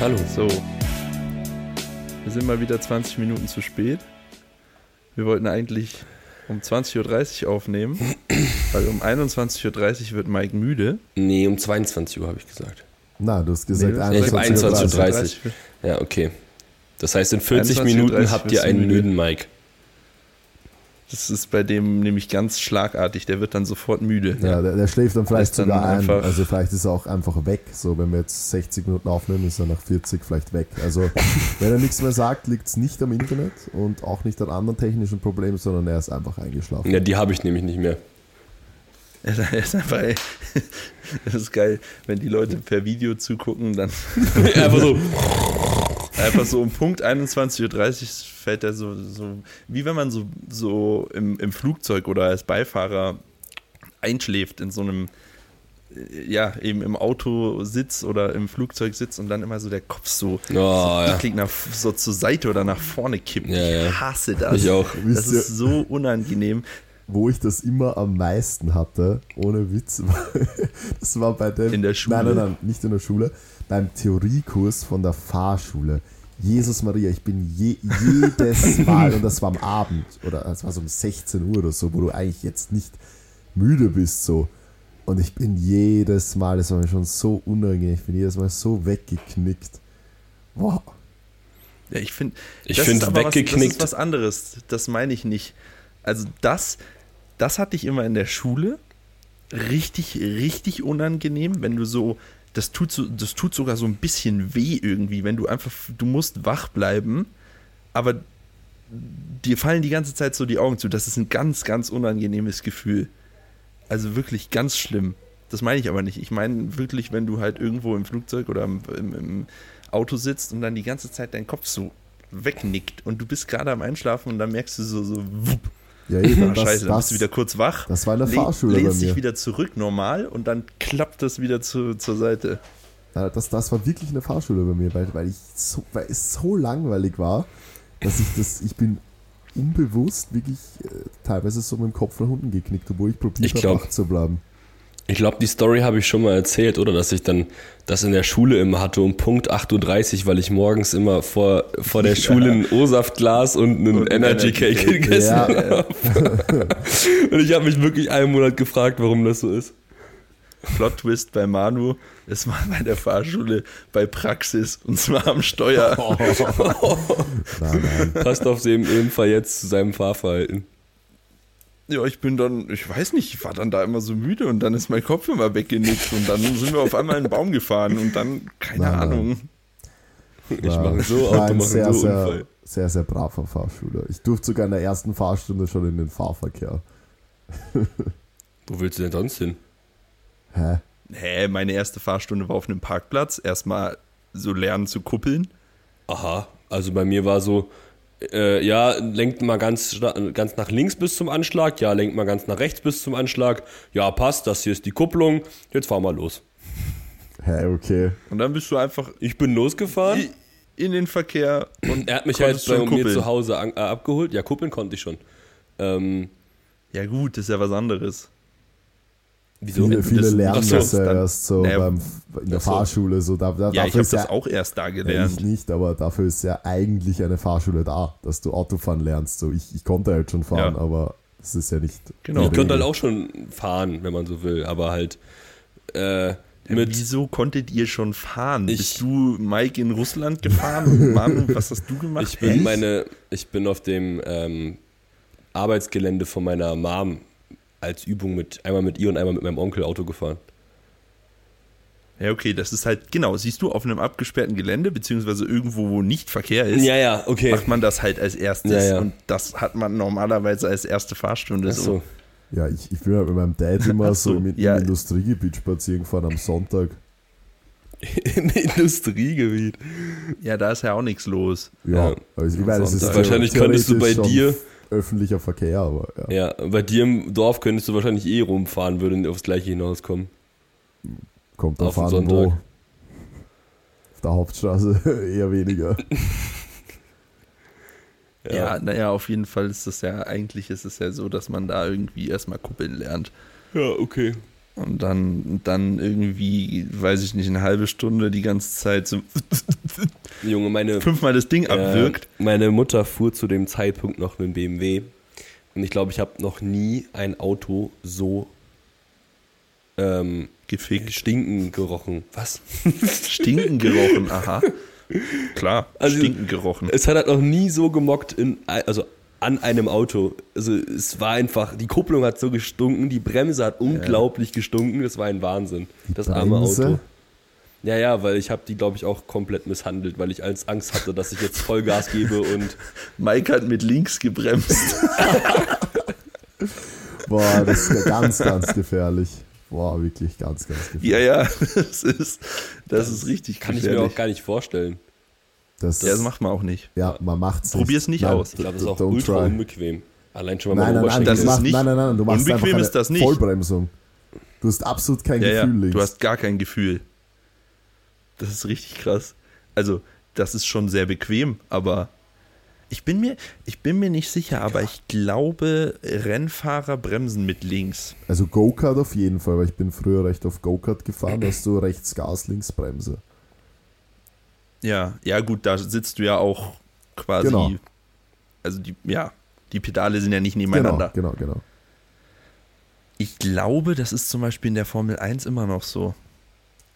Hallo. So. Wir sind mal wieder 20 Minuten zu spät. Wir wollten eigentlich um 20.30 Uhr aufnehmen, weil um 21.30 Uhr wird Mike müde. Nee, um 22 Uhr habe ich gesagt. Na, du hast gesagt Nee, Nee, ich habe 21 21.30 Uhr. Ja, okay. Das heißt, in 40 21.30 Minuten habt ihr einen müde. müden Mike. Das ist bei dem nämlich ganz schlagartig. Der wird dann sofort müde. Ja, der, der schläft dann vielleicht dann sogar ein. einfach- Also vielleicht ist er auch einfach weg. So, wenn wir jetzt 60 Minuten aufnehmen, ist er nach 40 vielleicht weg. Also wenn er nichts mehr sagt, liegt es nicht am Internet und auch nicht an anderen technischen Problemen, sondern er ist einfach eingeschlafen. Ja, die habe ich nämlich nicht mehr. Er ist einfach, das ist geil, wenn die Leute per Video zugucken, dann Einfach so. Einfach so um Punkt 21.30 Uhr fällt er so, so wie wenn man so, so im, im Flugzeug oder als Beifahrer einschläft in so einem, äh, ja, eben im Auto sitzt oder im Flugzeug sitzt und dann immer so der Kopf so, Oh, so ja. nach, so zur Seite oder nach vorne kippt. Ja, ja. Ich hasse das. Ich auch. Das Wisst ihr- ist so unangenehm. Wo ich das immer am meisten hatte, ohne Witz, das war bei dem. In der Schule? Nein, nein, nein, nicht in der Schule. Beim Theoriekurs von der Fahrschule. Jesus Maria, ich bin je, jedes Mal, und das war am Abend, oder es war so um 16 Uhr oder so, wo du eigentlich jetzt nicht müde bist, so. Und ich bin jedes Mal, das war mir schon so unangenehm, ich bin jedes Mal so weggeknickt. Boah. Ja, ich finde, Ich das find ist aber was, das weggeknickt- ist was anderes. Das meine ich nicht. Also das, das hatte ich immer in der Schule richtig, richtig unangenehm, wenn du so, das tut so, das tut sogar so ein bisschen weh irgendwie, wenn du einfach, du musst wach bleiben, aber dir fallen die ganze Zeit so die Augen zu. Das ist ein ganz, ganz unangenehmes Gefühl. Also wirklich ganz schlimm. Das meine ich aber nicht. Ich meine wirklich, wenn du halt irgendwo im Flugzeug oder im, im, im Auto sitzt und dann die ganze Zeit dein Kopf so wegnickt und du bist gerade am Einschlafen und dann merkst du so, so wupp, Ja, eben, das, scheiße, dann das, bist du wieder kurz wach, das war in der le- Fahrschule bei lehnst dich wieder zurück normal und dann klappt das wieder zu, zur Seite. Ja, das, das war wirklich eine Fahrschule bei mir, weil, weil, ich so, weil es so langweilig war, dass ich das, ich bin unbewusst wirklich äh, teilweise so mit dem Kopf nach unten geknickt, obwohl ich probiert Ich habe, wach zu bleiben. Ich glaube, die Story habe ich schon mal erzählt, oder? Dass ich dann das in der Schule immer hatte um Punkt 8.30 Uhr, weil ich morgens immer vor, vor der Schule ein O-Saftglas und einen Und Energy Cake gegessen Ja. habe. und ich habe mich wirklich einen Monat gefragt, warum das so ist. Plot Twist bei Manu, es war bei der Fahrschule bei Praxis und zwar am Steuer. Nein, nein. Passt auf jeden Fall jetzt zu seinem Fahrverhalten. Ja, ich bin dann, ich weiß nicht, ich war dann da immer so müde und dann ist mein Kopf immer weggenickt und dann sind wir auf einmal in einen Baum gefahren und dann, keine Nein, nein. Ahnung. Ich War- mache so, Auto sehr, so sehr, Unfall. sehr, sehr braver Fahrschüler. Ich durfte sogar in der ersten Fahrstunde schon in den Fahrverkehr. Wo willst du denn sonst hin? Hä? Hä, meine erste Fahrstunde war auf einem Parkplatz. Erstmal so lernen zu kuppeln. Aha, also bei mir war so, äh, ja, lenkt mal ganz, ganz nach links bis zum Anschlag, ja, lenkt mal ganz nach rechts bis zum Anschlag, ja, passt, das hier ist die Kupplung, jetzt fahren wir los. Hä, okay. Und dann bist du einfach Ich bin losgefahren, in den Verkehr und er hat mich halt bei schon mir zu Hause an, äh, abgeholt, ja, kuppeln konnte ich schon. Ähm, Ja gut, das ist ja was anderes. Wieso? Viele, viele das lernen das ja dann- erst so Naja, beim, in der. Fahrschule. So, da, da, Ja, ich dafür habe ist das ja, auch erst da Ja, ich gelernt. nicht, aber dafür ist ja eigentlich eine Fahrschule da, dass du Autofahren lernst. So, ich, ich konnte halt schon fahren, Ja. aber das ist ja nicht. Genau. ich konnte halt auch schon fahren, wenn man so will, aber halt äh, mit, Wieso konntet ihr schon fahren? Ich- Bist du Mike in Russland gefahren? Manu, was hast du gemacht? Ich bin Echt? meine, ich bin auf dem ähm, Arbeitsgelände von meiner Mom als Übung mit einmal mit ihr und einmal mit meinem Onkel Auto gefahren. Ja, okay, das ist halt, genau, siehst du, auf einem abgesperrten Gelände, beziehungsweise irgendwo, wo nicht Verkehr ist, ja, okay. macht man das halt als erstes. Ja, ja. Und das hat man normalerweise als erste Fahrstunde. So. Achso. Ja, ich, ich bin halt mit meinem Dad immer so, so, im, ja. im Industriegebiet spazieren gefahren am Sonntag. Im Industriegebiet. Ja, da ist ja auch nichts los. Ja, Ja. also ich meine, es ist. Wahrscheinlich könntest du bei dir, schon öffentlicher Verkehr, aber ja. ja, bei dir im Dorf könntest du wahrscheinlich eh rumfahren, würde aufs gleiche hinauskommen. kommt auf an, wo. Sonntag. Auf der Hauptstraße eher weniger. Ja, naja, auf jeden Fall ist es ja, eigentlich ist es ja so, dass man da irgendwie erstmal kuppeln lernt. Ja, okay. Und dann, dann irgendwie, weiß ich nicht, eine halbe Stunde die ganze Zeit so Junge, meine, fünfmal das Ding abwirkt. Äh, meine Mutter fuhr zu dem Zeitpunkt noch mit dem BMW. Und ich glaube, ich habe noch nie ein Auto so ähm, Gefickt. stinken gerochen. Was? Stinken gerochen, aha. Klar, Also- stinken gerochen. Es hat halt noch nie so gemockt in, also an einem Auto. Also es war einfach, die Kupplung hat so gestunken, die Bremse hat unglaublich gestunken, das war ein Wahnsinn. Das arme Bremse? Auto. Ja, ja, weil ich habe die, glaube ich, auch komplett misshandelt, weil ich als Angst hatte, dass ich jetzt Vollgas gebe und Mike hat mit links gebremst. Boah, das ist ganz, ganz gefährlich. Boah, wirklich ganz, ganz gefährlich. ja, ja, das ist, das ist richtig kann ich mir gefährlich. auch gar nicht vorstellen. Das, ja, das macht man auch nicht. ja, man macht's Probier's nicht aus. Ich glaube, das ist auch ultra try. unbequem. Allein schon mal Nein, nein, nein. Das ist nicht- nein, nein, nein, du machst unbequem einfach eine ist das nicht. Vollbremsung. Du hast absolut kein Ja, ja, Gefühl links. du hast gar kein Gefühl. Das ist richtig krass. Also, das ist schon sehr bequem, aber ich bin mir, ich bin mir nicht sicher, aber ich glaube, Rennfahrer bremsen mit links. also Go-Kart auf jeden Fall, weil ich bin früher recht auf Go-Kart gefahren, da hast du rechts Gas, links Bremse. Ja, ja gut, da sitzt du ja auch quasi. Genau. Also die, ja, die Pedale sind ja nicht Genau, nebeneinander. genau, genau. Ich glaube, das ist zum Beispiel in der Formel 1 immer noch so.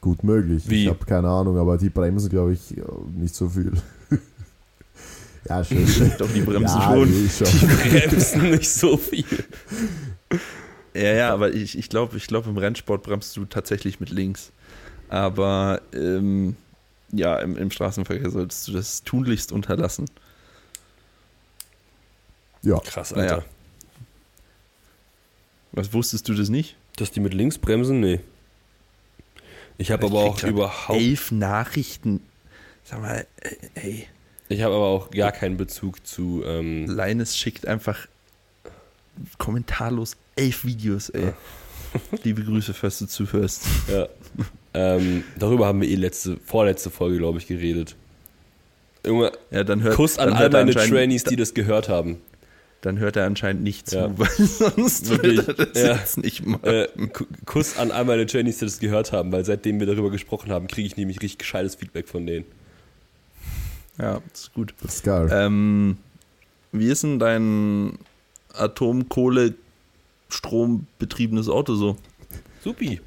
Gut möglich. Wie? Ich habe keine Ahnung, aber die bremsen, glaube ich, äh, nicht so viel. ja, schön. Doch, die bremsen ja, schon. nee, schon. bremsen nicht so viel. Ja, ja, aber ich, ich glaube, ich glaub, im Rennsport bremst du tatsächlich mit links. Aber ähm, ja, im, im Straßenverkehr solltest du das tunlichst unterlassen. Ja, Krass, Alter. Naja. Was wusstest du das nicht? Dass die mit links bremsen? Nee. Ich habe aber auch überhaupt, Elf Nachrichten. Sag mal, äh, ey, ich habe aber auch gar keinen Bezug zu, ähm, Leines schickt einfach kommentarlos elf Videos, ey. Liebe Grüße, falls du zuhörst. ja. ähm, darüber haben wir eh letzte, vorletzte Folge, glaube ich, geredet. Junge, Ja, dann hört, Kuss an dann all hört meine Trainees, die das gehört haben. Dann hört er anscheinend nicht zu, Ja. weil sonst Wirklich, würde er das ja. jetzt nicht machen. Äh, Ku- Kuss an all meine Trainees, die das gehört haben, weil seitdem wir darüber gesprochen haben, kriege ich nämlich richtig gescheites Feedback von denen. Ja, das ist gut. das ist geil. Ähm, wie ist denn dein Atomkohle-Strombetriebenes Auto so? Supi.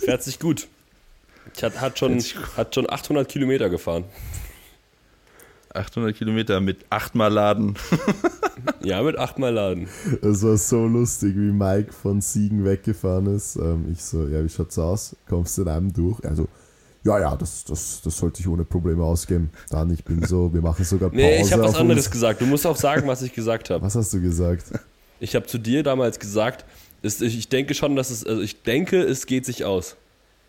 Fährt sich gut. Ich hat, hat, schon, hat schon 800 Kilometer gefahren. 800 Kilometer mit achtmal Laden. Ja, mit achtmal Laden. Es war so lustig, wie Mike von Siegen weggefahren ist. Ähm, ich so, ja, wie schaut's aus? Kommst du in einem durch? Also, ja, ja, das, das, das sollte ich ohne Probleme ausgeben. Dann, ich bin so, wir machen sogar Pause. Nee, ich habe was anderes uns. gesagt. Du musst auch sagen, was ich gesagt habe. Was hast du gesagt? Ich habe zu dir damals gesagt, ist, ich, denke schon, dass es, also ich denke, es geht sich aus.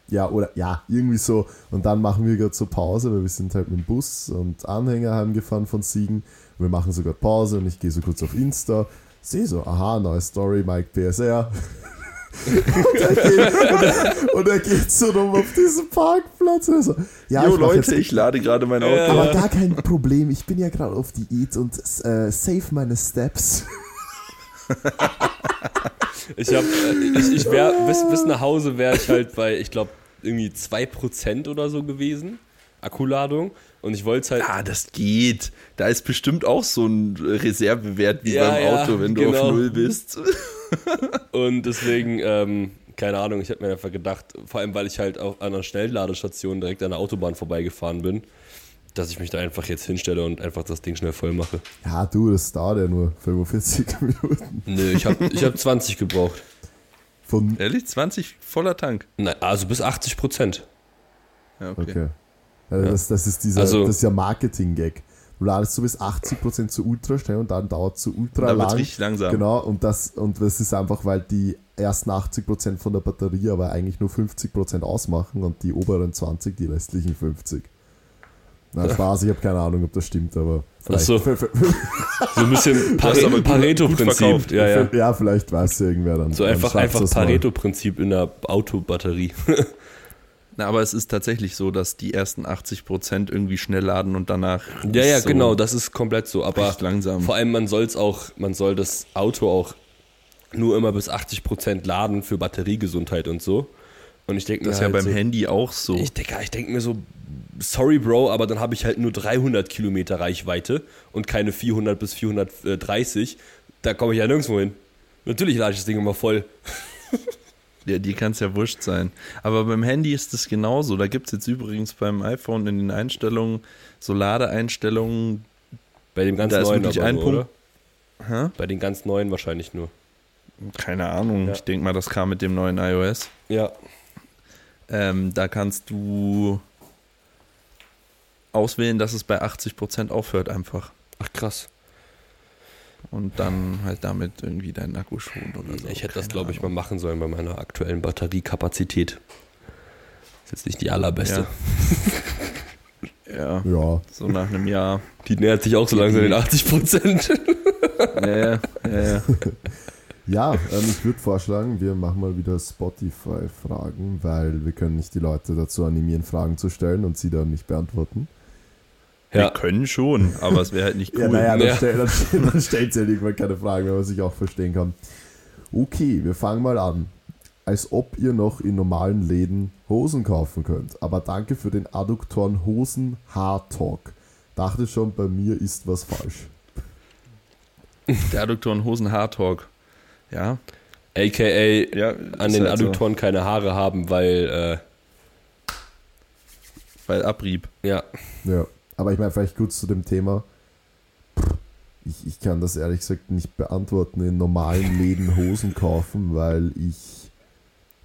Ja, oder ja, irgendwie so. Und dann machen wir gerade so Pause, weil wir sind halt mit dem Bus und Anhänger heimgefahren von Siegen. Und wir machen sogar Pause und ich gehe so kurz auf Insta, sehe so, aha, neue Story, Mike PSR. und, er geht, und, er, und er geht so rum auf diesen Parkplatz. Und er so, ja, Jo ich Leute, jetzt, ich lade gerade mein Auto. Ja. aber gar kein Problem, ich bin ja gerade auf Diät und äh, save meine Steps. Ich habe, ich, ich wäre, bis, bis nach Hause wäre ich halt bei, ich glaube, irgendwie 2% oder so gewesen. Akkuladung. Und ich wollte es halt. Ah, das geht. Da ist bestimmt auch so ein Reservewert wie Ja, beim ja, Auto, wenn du genau. auf Null bist. Und deswegen, ähm, keine Ahnung, ich habe mir einfach gedacht, vor allem weil ich halt auch an einer Schnellladestation direkt an der Autobahn vorbeigefahren bin, dass ich mich da einfach jetzt hinstelle und einfach das Ding schnell voll mache. Ja, du, das dauert ja nur 45 Minuten. Nö, ich habe ich hab 20 gebraucht. Von, Ehrlich? 20 voller Tank. Nein, also bis 80 Prozent. Ja, okay. Okay. Ja, das, das, ist dieser, Also- das ist ja Marketing-Gag. Du ladest so bis 80% zu ultra schnell und dann dauert es so ultra Dann lang. richtig langsam. Genau, und das, und das ist einfach, weil die ersten 80% von der Batterie aber eigentlich nur 50% ausmachen und die oberen 20 die restlichen 50. Na, Spaß, ich habe keine Ahnung, ob das stimmt, aber vielleicht. so. für- für- So ein bisschen gut Pareto-Prinzip. Ja, ja. ja, vielleicht weiß ja irgendwer dann. So einfach, einfach. Pareto-Prinzip in der Autobatterie. Na, aber es ist tatsächlich so, dass die ersten 80% irgendwie schnell laden und danach. Ja, ja, so genau, das ist komplett so. Aber langsam. vor allem, man soll es auch, man soll das Auto auch nur immer bis 80% laden für Batteriegesundheit und so. Und ich denke mir Das ist ja halt beim so, Handy auch so. Ich denke ich denk mir so, sorry Bro, aber dann habe ich halt nur 300 Kilometer Reichweite und keine 400 bis 430. Da komme ich ja nirgendwo hin. Natürlich lade ich das Ding immer voll. Ja, die kann es ja wurscht sein. Aber beim Handy ist es genauso. Da gibt es jetzt übrigens beim iPhone in den Einstellungen so Ladeeinstellungen. Bei dem ganz Da ist neuen wirklich aber Punkt. oder? Bei den ganz neuen wahrscheinlich nur. Keine Ahnung. Ja. Ich denke mal, das kam mit dem neuen iOS. Ja. Ähm, da kannst du auswählen, dass es bei 80% aufhört einfach. Ach krass. Und dann halt damit irgendwie deinen Akku schont oder so. ich hätte das, Keine glaube ich, mal machen sollen bei meiner aktuellen Batteriekapazität. Ist jetzt nicht die allerbeste. Ja, Ja, so nach einem Jahr. Die nähert sich auch so langsam den 80 Prozent. Ja, ja, ja, ja. ja ähm, ich würde vorschlagen, wir machen mal wieder Spotify-Fragen, weil wir können nicht die Leute dazu animieren, Fragen zu stellen und sie dann nicht beantworten. Wir Ja. können schon, aber es wäre halt nicht cool. Ja, naja, dann, Ja. stell, dann, dann stellt ja irgendwann keine Fragen mehr, was ich auch verstehen kann. Okay, wir fangen mal an. Als ob ihr noch in normalen Läden Hosen kaufen könnt. Aber danke für den Adduktoren Hosen Haar-Talk. Dachte schon, bei mir ist was falsch. Der Adduktoren Hosen Haartalk. Ja, AKA ja. an den halt so. Adduktoren keine Haare haben, weil, Weil Abrieb. äh, ja, Ja, aber ich meine, vielleicht kurz zu dem Thema. Ich, ich kann das ehrlich gesagt nicht beantworten, in normalen Läden Hosen kaufen, weil ich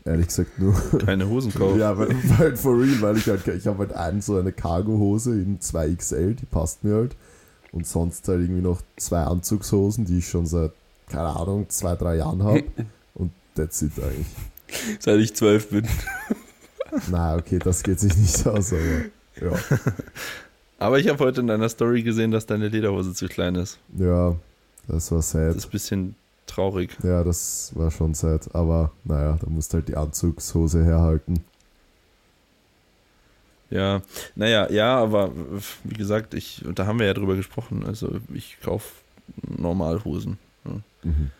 ehrlich gesagt nur Keine Hosen kaufen. Ja, weil, weil for real, weil ich halt, ich habe halt einen so eine Cargo-Hose in 2XL, die passt mir halt. Und sonst halt irgendwie noch zwei Anzugshosen, die ich schon seit, keine Ahnung, zwei, drei Jahren habe. Und that's it eigentlich. seit ich zwölf bin. Na, okay, das geht sich nicht aus, aber ja. Aber ich habe heute in deiner Story gesehen, dass deine Lederhose zu klein ist. Ja, das war Das sad. ist ein bisschen traurig. Ja, das war schon sad. Aber naja, da musst halt die Anzugshose herhalten. Ja, naja, ja, aber wie gesagt, ich, und da haben wir ja drüber gesprochen. Also ich kaufe Normalhosen. Mhm.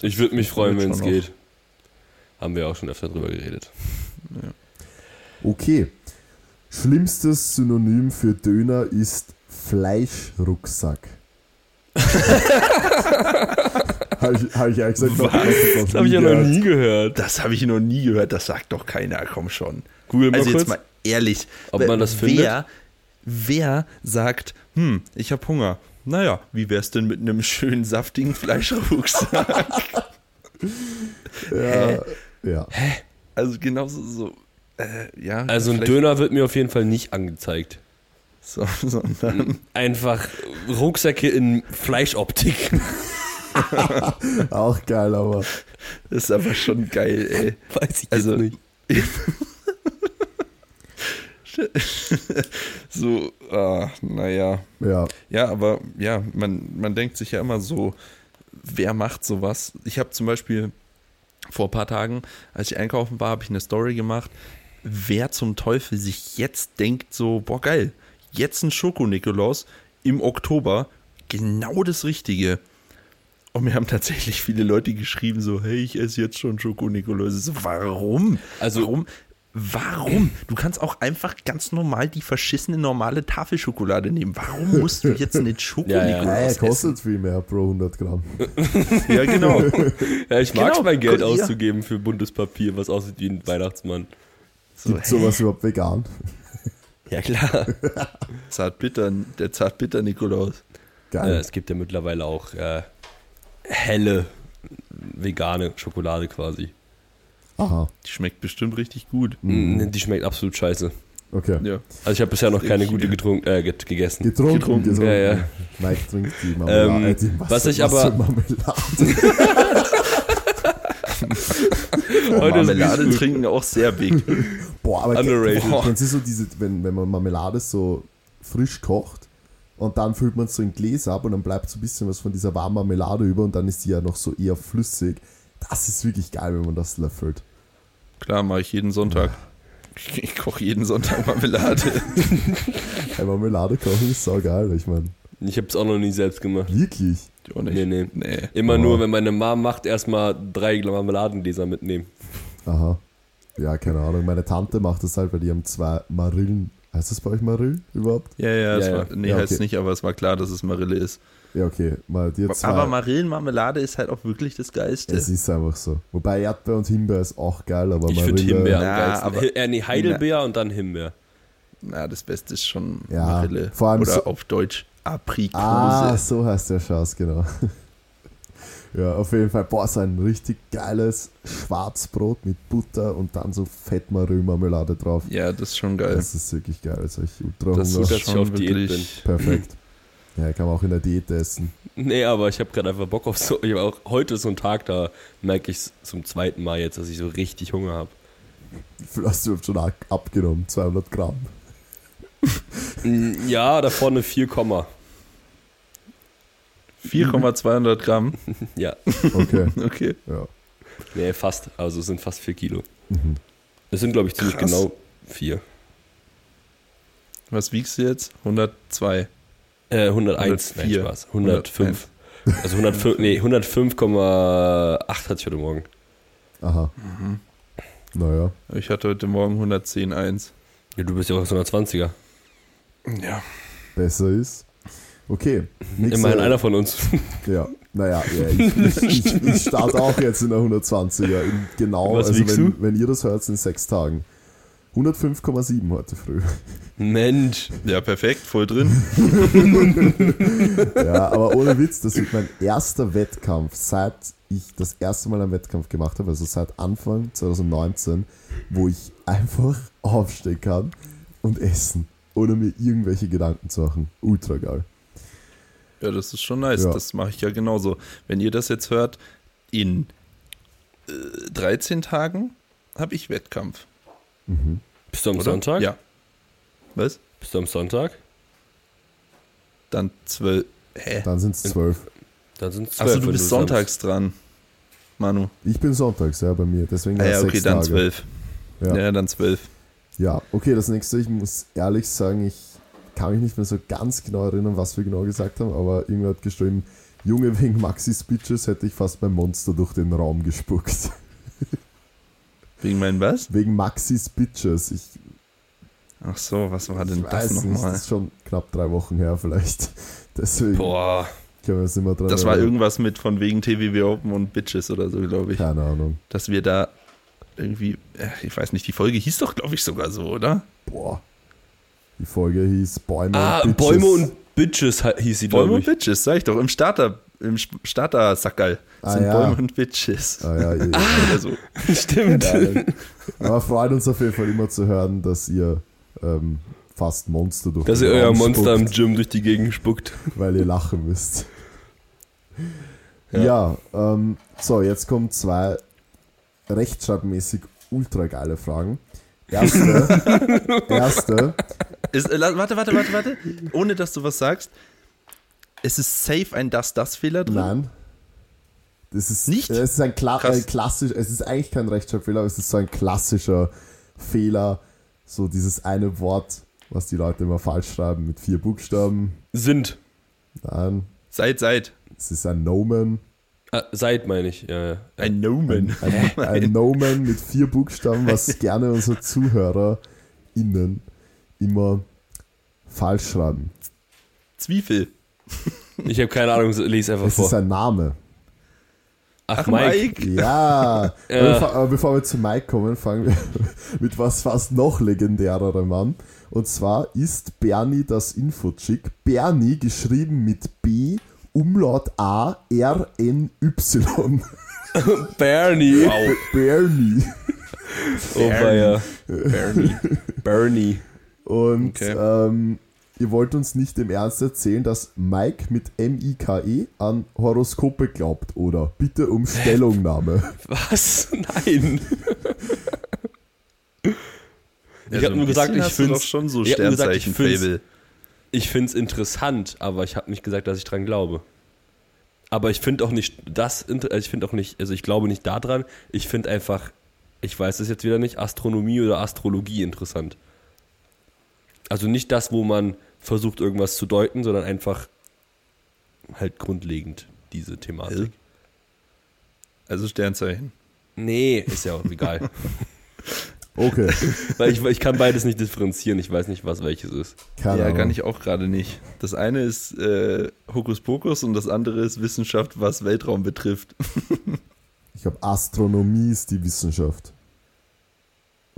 Ich würde mich freuen, wenn es geht. Haben wir auch schon öfter drüber geredet. Okay. Schlimmstes Synonym für Döner ist Fleischrucksack. Habe ich, hab ich eigentlich gesagt, Was? Das habe ich ja noch nie gehört. Das habe ich noch nie gehört, das sagt doch keiner, komm schon. Google mal Also kurz. jetzt mal ehrlich, Ob wer- man das wer, wer sagt, hm, ich habe Hunger. Naja, wie wär's denn mit einem schönen saftigen Fleischrucksack? Ja, ja. also genauso so, äh, ja. Also ein Döner wird mir auf jeden Fall nicht angezeigt. So, sondern, Einfach Rucksäcke in Fleischoptik. Auch geil, aber das ist aber schon geil, ey. Weiß ich Also- jetzt nicht. so, ah, naja. ja. Ja, aber ja, man, man denkt sich ja immer so, wer macht sowas? Ich habe zum Beispiel vor ein paar Tagen, als ich einkaufen war, habe ich eine Story gemacht, wer zum Teufel sich jetzt denkt so, boah geil, jetzt ein Schoko-Nikolaus im Oktober, genau das Richtige. Und mir haben tatsächlich viele Leute geschrieben so, hey, ich esse jetzt schon Schoko-Nikolaus. So, warum? Also- warum? Warum? Du kannst auch einfach ganz normal die verschissene normale Tafelschokolade nehmen. Warum musst du jetzt einen Schoko-Nikolaus Naja, essen? kostet viel mehr pro 100 Gramm. Ja, genau. Ja, ich mag Genau, mein Geld ja. auszugeben für buntes Papier, was aussieht wie ein Weihnachtsmann. So, Gibt sowas überhaupt vegan? Ja, klar. Zartbitter, der Zartbitter-Nikolaus. Äh, Geil. es gibt ja mittlerweile auch äh, helle vegane Schokolade quasi. Aha, Die schmeckt bestimmt richtig gut. Mm, Die schmeckt absolut scheiße. okay. Ja. Also ich habe bisher noch keine Ich- gute getrunken, äh, get- gegessen. Getrunken, Getrunken, getrunken. ja, ja. Mike trinkt die Marmelade. Ähm, äh, die Wasser, was ich aber- Marmelade. Heute ist Marmelade trinken auch sehr big. Boah, aber Underrated. Boah. Kennst du so diese, wenn, wenn man Marmelade so frisch kocht und dann füllt man es so in Gläser ab und dann bleibt so ein bisschen was von dieser warmen Marmelade über und dann ist die ja noch so eher flüssig. Das ist wirklich geil, wenn man das löffelt. Klar, mache ich jeden Sonntag. Ich, ich koche jeden Sonntag Marmelade. Hey, Marmelade kochen ist sau geil, ich meine. Ich habe es auch noch nie selbst gemacht. Wirklich. Auch nicht? Nee, nee. Nee. Immer Oh. nur, wenn meine Mom macht, erstmal drei Marmeladengläser mitnehmen. Aha. Ja, keine Ahnung. Meine Tante macht das halt, weil die haben zwei Marillen. Heißt das bei euch Marill überhaupt? Ja, ja, es Ja, war, ja. nee, Ja, heißt okay. nicht, aber es war klar, dass es Marille ist. Ja, okay. Mal dir zwei. Aber Marillenmarmelade ist halt auch wirklich das Geilste. es ist einfach so. Wobei Erdbeer und Himbeer ist auch geil, aber Ich finde. Himbeer Na, am geilsten. aber- äh, nee, Heidelbeer und dann Himbeer. Na, das Beste ist schon Ja, Marille. vor allem Oder so- auf Deutsch Aprikose. Ah, so heißt der Schatz, genau. ja, auf jeden Fall. Boah, so ein richtig geiles Schwarzbrot mit Butter und dann so Fettmarillmarmelade drauf. Ja, das ist schon geil. Das ist wirklich geil. Hab ich ultra Das Hunger. ich schon auf Diät wirklich. Perfekt. Ja, kann man auch in der Diät essen. Nee, aber ich habe gerade einfach Bock auf so. Ich hab auch heute ist so ein Tag, da merke ich zum zweiten Mal jetzt, dass ich so richtig Hunger habe. Wie viel hast du überhaupt schon ab- abgenommen? 200 Gramm. Ja, da vorne 4, Komma. 4,200 Gramm. ja, Okay, Okay. ja. nee, fast. Also es sind fast 4 Kilo. Mhm. Es sind, glaube ich, ziemlich Krass. genau 4. Was wiegst du jetzt? 102. Äh, 101, nein, 104. Spaß. 105. Also 105, nee, 105,8 hatte ich heute Morgen. Aha. Naja. Ich hatte heute Morgen 110,1. Ja, du bist ja auch so 120er. Ja. besser ist. Okay. nächste- Immerhin einer von uns. Ja, naja, ja, ich, ich, ich, starte auch jetzt in der 120er. In genau, Was also wenn, wenn ihr das hört, in sechs Tagen. 105,7 heute früh. Mensch. Ja, perfekt, voll drin. Ja, aber ohne Witz, das wird mein erster Wettkampf, seit ich das erste Mal einen Wettkampf gemacht habe, also seit Anfang 2019, wo ich einfach aufstehen kann und essen, ohne mir irgendwelche Gedanken zu machen. Ultra geil. Ja, das ist schon nice. Ja. Das mache ich ja genauso. Wenn ihr das jetzt hört, in äh, 13 Tagen habe ich Wettkampf. Mhm. Bist du am Oder? Sonntag? Ja. Was? Bist du am Sonntag? Dann 12. Hä? Dann sind es zwölf. Dann sind es Achso, du bist sonntags dran. Manu. Ich bin sonntags, ja, bei mir. Deswegen Ah, ja, es okay, sechs dann Tage. 12. Ja. Ja. dann 12. Ja, okay, das nächste, ich muss ehrlich sagen, ich kann mich nicht mehr so ganz genau erinnern, was wir genau gesagt haben, aber irgendwer hat geschrieben, Junge, wegen Maxis Bitches hätte ich fast mein Monster durch den Raum gespuckt. Wegen meinen was? wegen Maxis Bitches. Ich Ach so, was war denn das nicht, das nochmal? ist schon knapp drei Wochen her vielleicht. Deswegen Boah. können wir uns immer dran Das war erinnern. irgendwas mit von wegen TVW Open und Bitches oder so, glaube ich. Keine Ahnung. Dass wir da irgendwie, äh, ich weiß nicht, die Folge hieß doch, glaube ich, sogar so, oder? Boah. Die Folge hieß Bäume Ah, und Bitches. Bäume und Bitches he- hieß sie, Bäume und. Bitches, sag ich doch, im Starter, im Starter-Sackerl Ah, sind ja. Bäume und Bitches. Ah, ja, eh. Oder so. Stimmt. Aber freut uns auf jeden Fall immer zu hören, dass ihr ähm, fast Monster durch Dass ihr euer Raum Monster im spuckt. Gym durch die Gegend spuckt. weil ihr lachen müsst. Ja. Ja, ähm, so, jetzt kommen zwei rechtschreibmäßig ultra geile Fragen. Erste, erste, Ist, äh, warte, warte, warte, warte. Ohne dass du was sagst. Es ist safe ein Das-Das-Fehler drin. nein. Das ist Nicht? Es ist ein, Kla Krass. ein klassisch, es ist eigentlich kein Rechtschreibfehler, aber es ist so ein klassischer Fehler, so dieses eine Wort, was die Leute immer falsch schreiben mit vier Buchstaben. Sind. Nein, Seid, seid. es ist ein Nomen. Ah, seid, meine ich. Ja, ja. Ein Nomen. Ein, ein, ein Nomen mit vier Buchstaben, was gerne unsere ZuhörerInnen immer falsch schreiben. Zwiebel. Ich habe keine Ahnung, lese einfach Es ist vor. ein Name. Ach, Ach, Mike. Mike. Ja. Ja. Aber bevor, wir zu Mike kommen, fangen wir mit was fast noch legendärerem an. Und zwar ist Bernie das Infochick. Bernie geschrieben mit B, Umlaut A, R, N, Y. Bernie. Wow. Bernie. Oh, weia. Bernie. Bernie. Und Okay. ähm, ihr wollt uns nicht im Ernst erzählen, dass Mike mit M-I-K-E E an Horoskope glaubt, oder? Bitte um Stellungnahme. Was? Nein. Ich hab so nur gesagt, ich find's- doch schon so nur gesagt, ich finde es interessant, aber ich habe nicht gesagt, dass ich dran glaube. Aber ich finde auch nicht das, also ich finde auch nicht, also ich glaube nicht daran, ich finde einfach, ich weiß es jetzt wieder nicht, Astronomie oder Astrologie interessant. Also nicht das, wo man versucht, irgendwas zu deuten, sondern einfach halt grundlegend. diese Thematik. Also Sternzeichen. Nee, ist ja auch egal. Okay, Weil ich, ich kann beides nicht differenzieren. Ich weiß nicht, was welches ist. keine ja, Ahnung. kann ich auch gerade nicht. Das eine ist äh, Hokuspokus und das andere ist Wissenschaft, was Weltraum betrifft. Ich glaube, Astronomie ist die Wissenschaft.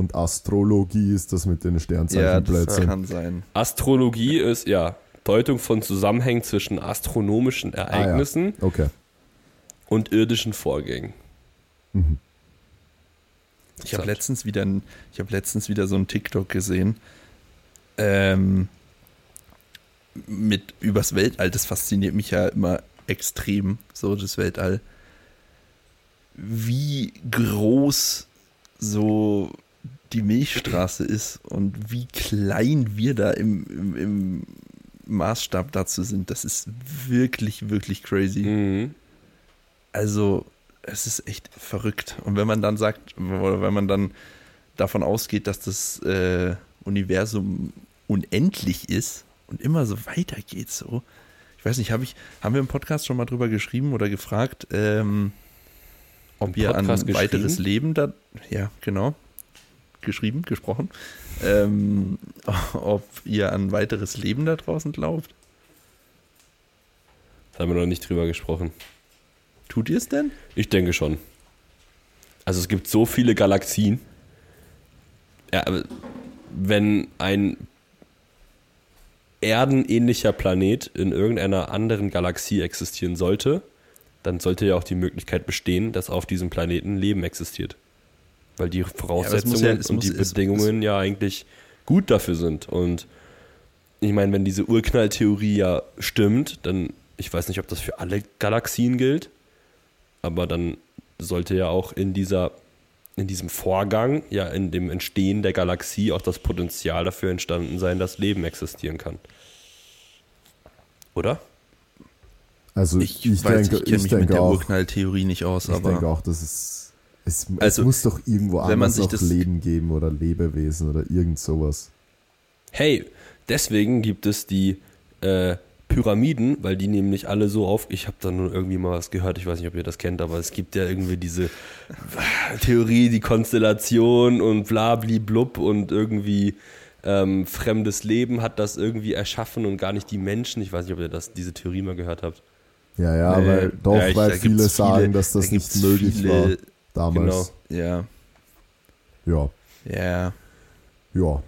Und Astrologie ist das mit den ja, das Sternzeichenplätzen. kann sein. Astrologie ist ja Deutung von Zusammenhängen zwischen astronomischen Ereignissen okay. und irdischen Vorgängen. Mhm. Ich habe letztens wieder ein, ich habe letztens wieder so ein TikTok gesehen. Ähm, mit übers Weltall, das fasziniert mich ja immer extrem, so das Weltall. Wie groß so die Milchstraße ist und wie klein wir da im, im, im Maßstab dazu sind, das ist wirklich, wirklich crazy. Mhm. Also, es ist echt verrückt. Und wenn man dann sagt, oder wenn man dann davon ausgeht, dass das äh, Universum unendlich ist und immer so weitergeht, so. Ich weiß nicht, hab ich, haben wir im Podcast schon mal drüber geschrieben oder gefragt, ähm, ob wir an weiteres? Leben da, ja, genau, geschrieben, gesprochen, ähm, ob ihr an weiteres Leben da draußen glaubt. Da haben wir noch nicht drüber gesprochen. Tut ihr es denn? Ich denke schon. Also es gibt so viele Galaxien. Ja, wenn ein erdenähnlicher Planet in irgendeiner anderen Galaxie existieren sollte, dann sollte ja auch die Möglichkeit bestehen, dass auf diesem Planeten Leben existiert. Weil die Voraussetzungen ja- es und muss- die es- Bedingungen ja eigentlich gut dafür sind. Und ich meine, wenn diese Urknalltheorie ja stimmt, dann, ich weiß nicht, ob das für alle Galaxien gilt, aber dann sollte ja auch in dieser in diesem Vorgang, ja in dem Entstehen der Galaxie auch das Potenzial dafür entstanden sein, dass Leben existieren kann. Oder? Also Ich, ich, weiß, denke, ich kenne ich mich mit denke der auch, Urknalltheorie nicht aus, ich denke aber auch, dass es, es, es Also, muss doch irgendwo wenn man anders sich noch das- Leben geben oder Lebewesen oder irgend sowas. Hey, deswegen gibt es die äh, Pyramiden, weil die nämlich alle so auf. Ich habe da nur irgendwie mal was gehört, ich weiß nicht, ob ihr das kennt, aber es gibt ja irgendwie diese Theorie, die Konstellation und blub und irgendwie ähm, fremdes Leben hat das irgendwie erschaffen und gar nicht die Menschen. Ich weiß nicht, ob ihr das, diese Theorie mal gehört habt. Ja, ja, Nee, weil doch, ja, ich- weil da viele gibt's sagen, dass da das nicht gibt's möglich viele- war damals. ja, Ja, ja. ja.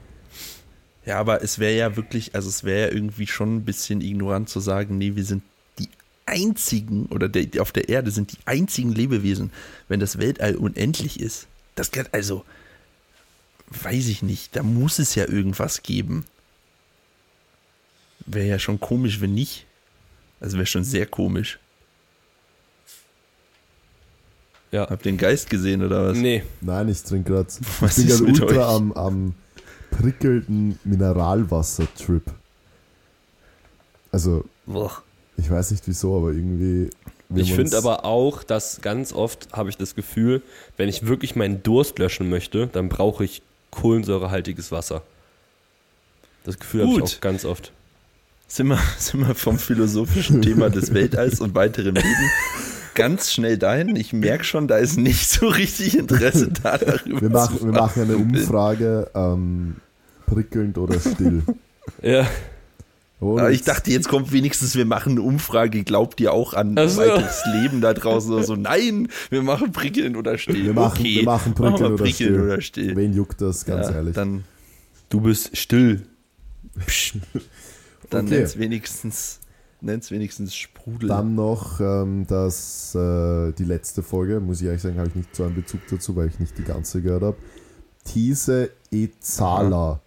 Ja, aber es wäre ja wirklich, also es wäre ja irgendwie schon ein bisschen ignorant zu sagen, nee, wir sind die einzigen oder der, die auf der Erde sind die einzigen Lebewesen, wenn das Weltall unendlich ist. Das kann also, weiß ich nicht, da muss es ja irgendwas geben. Wäre ja schon komisch, wenn nicht. Also wäre schon sehr komisch. Ja. Habt ihr den Geist gesehen oder was? Nee, Nein, ich trinke gerade. Ich bin gerade ultra euch? am, am prickelnden Mineralwasser-Trip. Also, Boah. ich weiß nicht wieso, aber irgendwie. Ich finde aber auch, dass ganz oft habe ich das Gefühl, wenn ich wirklich meinen Durst löschen möchte, dann brauche ich kohlensäurehaltiges Wasser. Das Gefühl habe ich auch ganz oft. Sind wir, sind wir vom philosophischen Thema des Weltalls und weiteren Leben ganz schnell dahin. Ich merke schon, da ist nicht so richtig Interesse da, darüber Wir machen, zu wir machen eine. Umfrage, ähm, prickelnd oder still. Ja, Aber ich dachte, jetzt kommt wenigstens, wir machen eine Umfrage. Glaubt ihr auch an Ach so. weiteres Leben da draußen oder so? Nein, wir machen prickeln oder still. wir machen, okay, wir machen machen prickelnd wir oder, prickeln still. oder still. Wen juckt das, ganz Ja, ehrlich? Dann, du bist still. dann Okay. nenn's wenigstens, nenn's wenigstens Sprudel. Dann noch ähm, das, äh, die letzte Folge, muss ich ehrlich sagen, habe ich nicht so einen Bezug dazu, weil ich nicht die ganze gehört habe. These Ezala.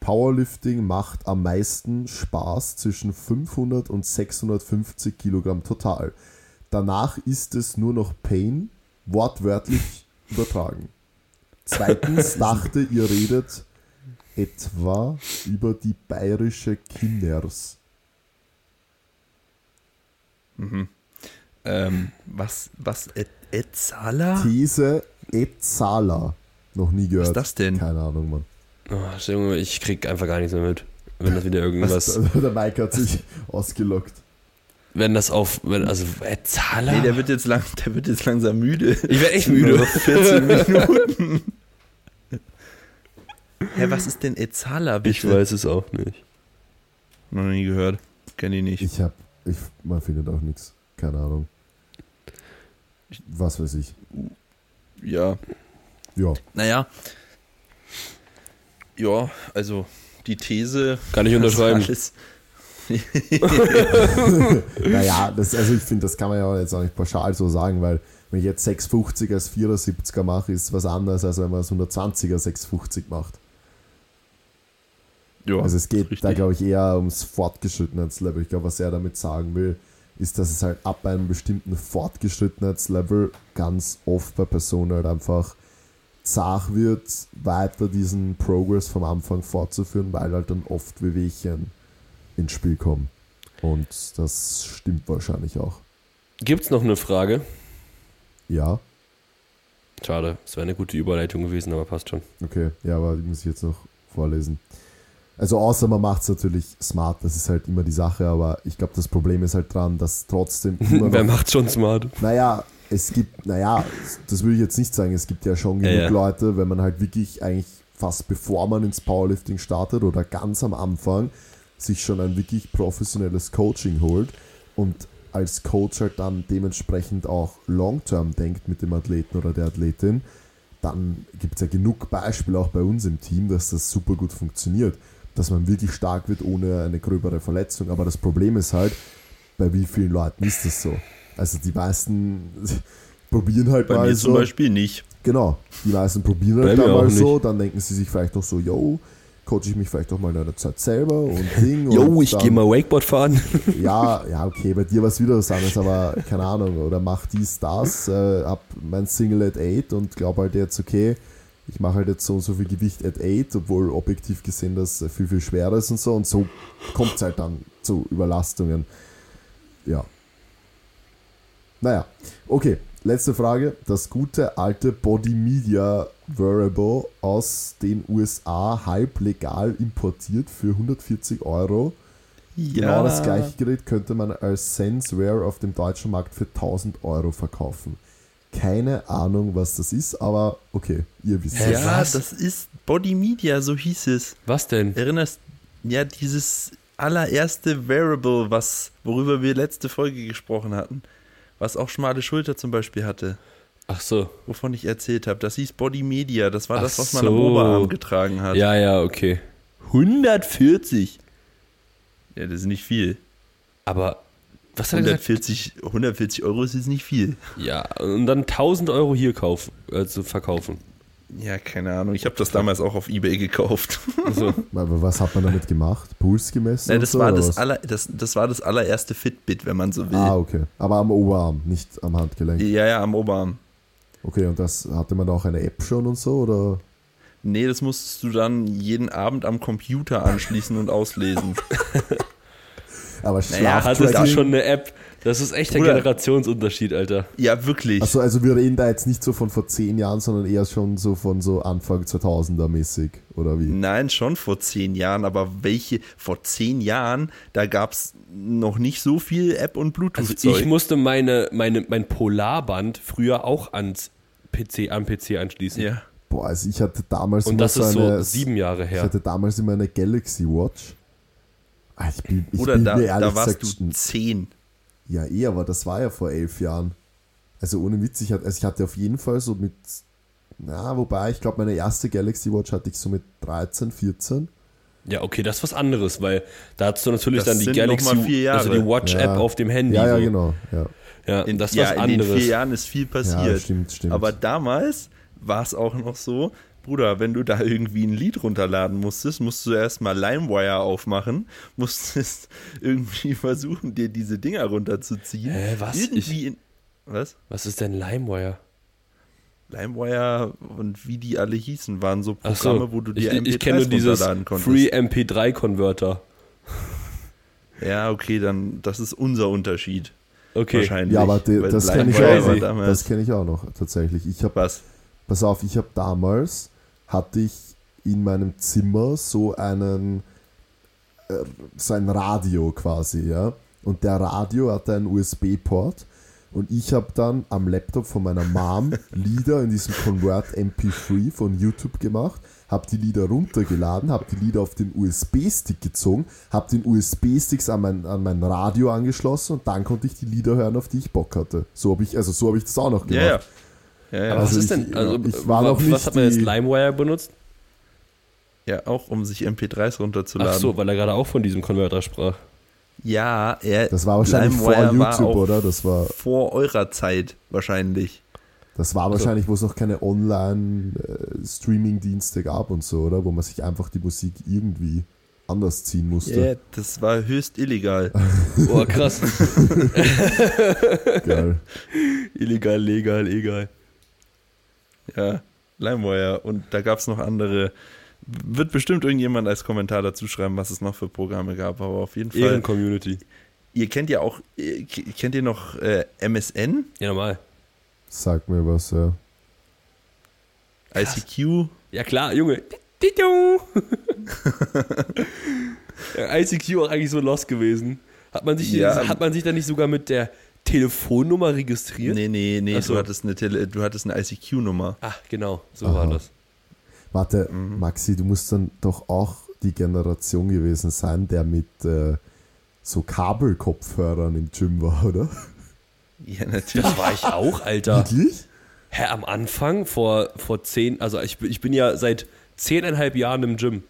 Powerlifting macht am meisten Spaß zwischen 500 und 650 Kilogramm total. Danach ist es nur noch Pain, wortwörtlich übertragen. Zweitens dachte, ihr redet etwa über die bayerische Kinders. Ähm, was, was, Et, Etzala? These Ezala. Noch nie gehört. Was ist das denn? Keine Ahnung, Mann. Oh, ich krieg einfach gar nichts mehr mit. Wenn das wieder irgendwas. Was, der Mike hat sich ausgelockt. wenn das auf, wenn, also Zahler? Nee, der wird jetzt, lang, der wird jetzt langsam müde. ich werde echt müde. noch 14 Minuten. Hä, was ist denn Ezala, bitte? Ich weiß es auch nicht. Noch nie gehört. Kenn ich nicht. Ich hab, ich, man findet auch nichts. Keine Ahnung. Was weiß ich. Ja. Ja. Naja. Ja, also die These. Kann ich unterschreiben. Alles, Naja, das, also ich finde, das kann man ja jetzt auch nicht pauschal so sagen, weil wenn ich jetzt 650 als 74er mache, ist was anderes, als wenn man das 120er 650 macht. Ja, Also es geht richtig. da, glaube ich, eher ums Fortgeschrittenheitslevel. Ich glaube, was er damit sagen will, ist, dass es halt ab einem bestimmten Fortgeschrittenheitslevel ganz oft bei Personen halt einfach zart wird, weiter diesen Progress vom Anfang fortzuführen, weil halt dann oft Wehwehchen ins Spiel kommen. Und das stimmt wahrscheinlich auch. Gibt's noch eine Frage? Ja, Schade, es wäre eine gute Überleitung gewesen, aber passt schon. okay. Ja, aber die muss ich jetzt noch vorlesen. Also außer man macht es natürlich smart, das ist halt immer die Sache, aber ich glaube, das Problem ist halt dran, dass trotzdem immer Wer macht schon smart? Naja, es gibt, naja, das würde ich jetzt nicht sagen. Es gibt ja schon Ja, genug ja. Leute, wenn man halt wirklich eigentlich fast bevor man ins Powerlifting startet oder ganz am Anfang sich schon ein wirklich professionelles Coaching holt und als Coach halt dann dementsprechend auch long-term denkt mit dem Athleten oder der Athletin, dann gibt es ja genug Beispiele auch bei uns im Team, dass das super gut funktioniert, dass man wirklich stark wird ohne eine gröbere Verletzung. Aber das Problem ist halt, bei wie vielen Leuten ist das so? Also die meisten probieren halt Bei mal mir so. zum Beispiel nicht. Genau, die meisten probieren Bei halt mir da auch mal so, dann denken sie sich vielleicht noch so, yo, coache ich mich vielleicht auch mal in einer Zeit selber und Ding. Jo, ich dann- gehe mal Wakeboard fahren. ja, ja, okay, bei dir war es wieder was anderes, aber keine Ahnung, oder mach dies, das, äh, hab mein Single at 8 und glaube halt jetzt, okay, ich mache halt jetzt so und so viel Gewicht at 8, obwohl objektiv gesehen das viel, viel schwerer ist und so und so kommt es halt dann zu Überlastungen. Ja. Naja, okay, letzte Frage. Das gute alte Body Media Wearable aus den USA halb legal importiert für 140 Euro. Genau das gleiche Gerät könnte man als Senseware auf dem deutschen Markt für 1000 Euro verkaufen. Keine Ahnung, was das ist, aber okay, ihr wisst es. Ja, was? das ist Body Media, so hieß es. Was denn? Erinnerst ja dieses allererste Variable, was worüber wir letzte Folge gesprochen hatten, was auch schmale Schulter zum Beispiel hatte, Ach so. wovon ich erzählt habe. Das hieß Body Media. Das war Ach das, was man am so. Oberarm getragen hat. Ja, ja, okay. 140. Ja, das ist nicht viel. Aber was hat er gesagt? 140, 140 Euro ist jetzt nicht viel. Ja, und dann 1000 Euro hier kaufen, also verkaufen. Ja, keine Ahnung. Ich habe das damals auch auf Ebay gekauft. Also, Aber was hat man damit gemacht? Puls gemessen? Nein, das, so, war das, aller, das, das war das allererste Fitbit, wenn man so will. Ah, okay. Aber am Oberarm, nicht am Handgelenk. Ja, ja, am Oberarm. Okay, und das hatte man da auch eine App schon und so, oder? Nee, das musstest du dann jeden Abend am Computer anschließen und auslesen. Aber Naja, hattest du schon eine App? Das ist echt der. Generationsunterschied, Alter. ja, wirklich. Achso, also wir reden da jetzt nicht so von vor zehn Jahren, sondern eher schon so von so Anfang 2000er mäßig, oder wie? Nein, schon vor zehn Jahren, aber welche, vor zehn Jahren, da gab es noch nicht so viel App- und Also Bluetooth-Zeug. ich musste meine, meine, mein Polarband früher auch ans PC, am PC anschließen. ja. Boah, also ich hatte damals Und immer das so ist eine, so sieben Jahre ich her. hatte damals immer eine Galaxy Watch. Ah, Ich bin, ich Oder bin da, mir ehrlich da warst gesagt, du zehn. Ja, eh, aber das war ja vor elf Jahren. Also ohne Witz, ich hatte, also ich hatte auf jeden Fall so mit, na, wobei, ich glaube, meine erste Galaxy Watch hatte ich so mit 13, 14. Ja, okay, das ist was anderes, weil da hast du natürlich Das dann die Galaxy, also die Watch-App Ja. auf dem Handy. Ja, ja, so. genau. Ja, Ja, In, das ist ja, was in den anderes. vier Jahren ist viel ja passiert. stimmt, stimmt. Aber damals war es auch noch so, Bruder, wenn du da irgendwie ein Lied runterladen musstest, musst du erstmal LimeWire aufmachen, musstest irgendwie versuchen, dir diese Dinger runterzuziehen. Hä, was? Irgendwie in, was? Was ist denn LimeWire? LimeWire und wie die alle hießen, waren so Programme, so, wo du ich, dir ich, MP3s ich kenne dieses runterladen konntest. Free MP3-Converter. Ja, okay, dann das ist unser Unterschied. Okay. Wahrscheinlich. ja, aber de, das kenne ich, auch Das kenn ich auch noch, tatsächlich. Ich habe, was? pass auf, ich habe damals, hatte ich in meinem Zimmer so einen, äh, so ein Radio quasi, ja. und der Radio hatte einen USB-Port und ich habe dann am Laptop von meiner Mom Lieder in diesem Convert MP3 von YouTube gemacht, habe die Lieder runtergeladen, habe die Lieder auf den USB-Stick gezogen, habe den USB-Sticks an mein, an mein Radio angeschlossen und dann konnte ich die Lieder hören, auf die ich Bock hatte. So habe ich, also so habe ich das auch noch gemacht. Ja, ja. ja, Also was ist ich- denn? Also, ich war wa- noch nicht was hat man jetzt LimeWire benutzt? ja, auch um sich MP3s runterzuladen. Ach so, weil er gerade auch von diesem Konverter sprach. Ja, er, Das war wahrscheinlich vor LimeWire war YouTube, oder? Das war, Vor eurer Zeit wahrscheinlich. das war wahrscheinlich, wo es noch keine Online-Streaming-Dienste gab und so, oder? Wo man sich einfach die Musik irgendwie anders ziehen musste. Ja, das war höchst illegal. Boah, krass. Geil. Illegal, legal, egal. Ja, LimeWire. Und da gab es noch andere. Wird bestimmt irgendjemand als Kommentar dazu schreiben, was es noch für Programme gab. Aber auf jeden Fall. Ehren-Community. Ihr kennt ja auch, kennt ihr noch äh, MSN? Ja, normal. Sag mir was, ja. ICQ? Ja klar, Junge. Ja, ICQ auch eigentlich so lost gewesen. Hat man sich, Ja. hat man sich da nicht sogar mit der Telefonnummer registriert? Nee, nee, nee, Ach so. du hattest eine, Tele du hattest eine ICQ-Nummer. Ah, genau, so Aha. war das. Warte, Mhm. Maxi, du musst dann doch auch die Generation gewesen sein, der mit äh, so Kabelkopfhörern im Gym war, oder? Ja, natürlich. Das war ich auch, Alter. Wirklich? Hä, am Anfang, vor, vor zehn, also ich, bin- ich bin ja seit zehneinhalb Jahren im Gym.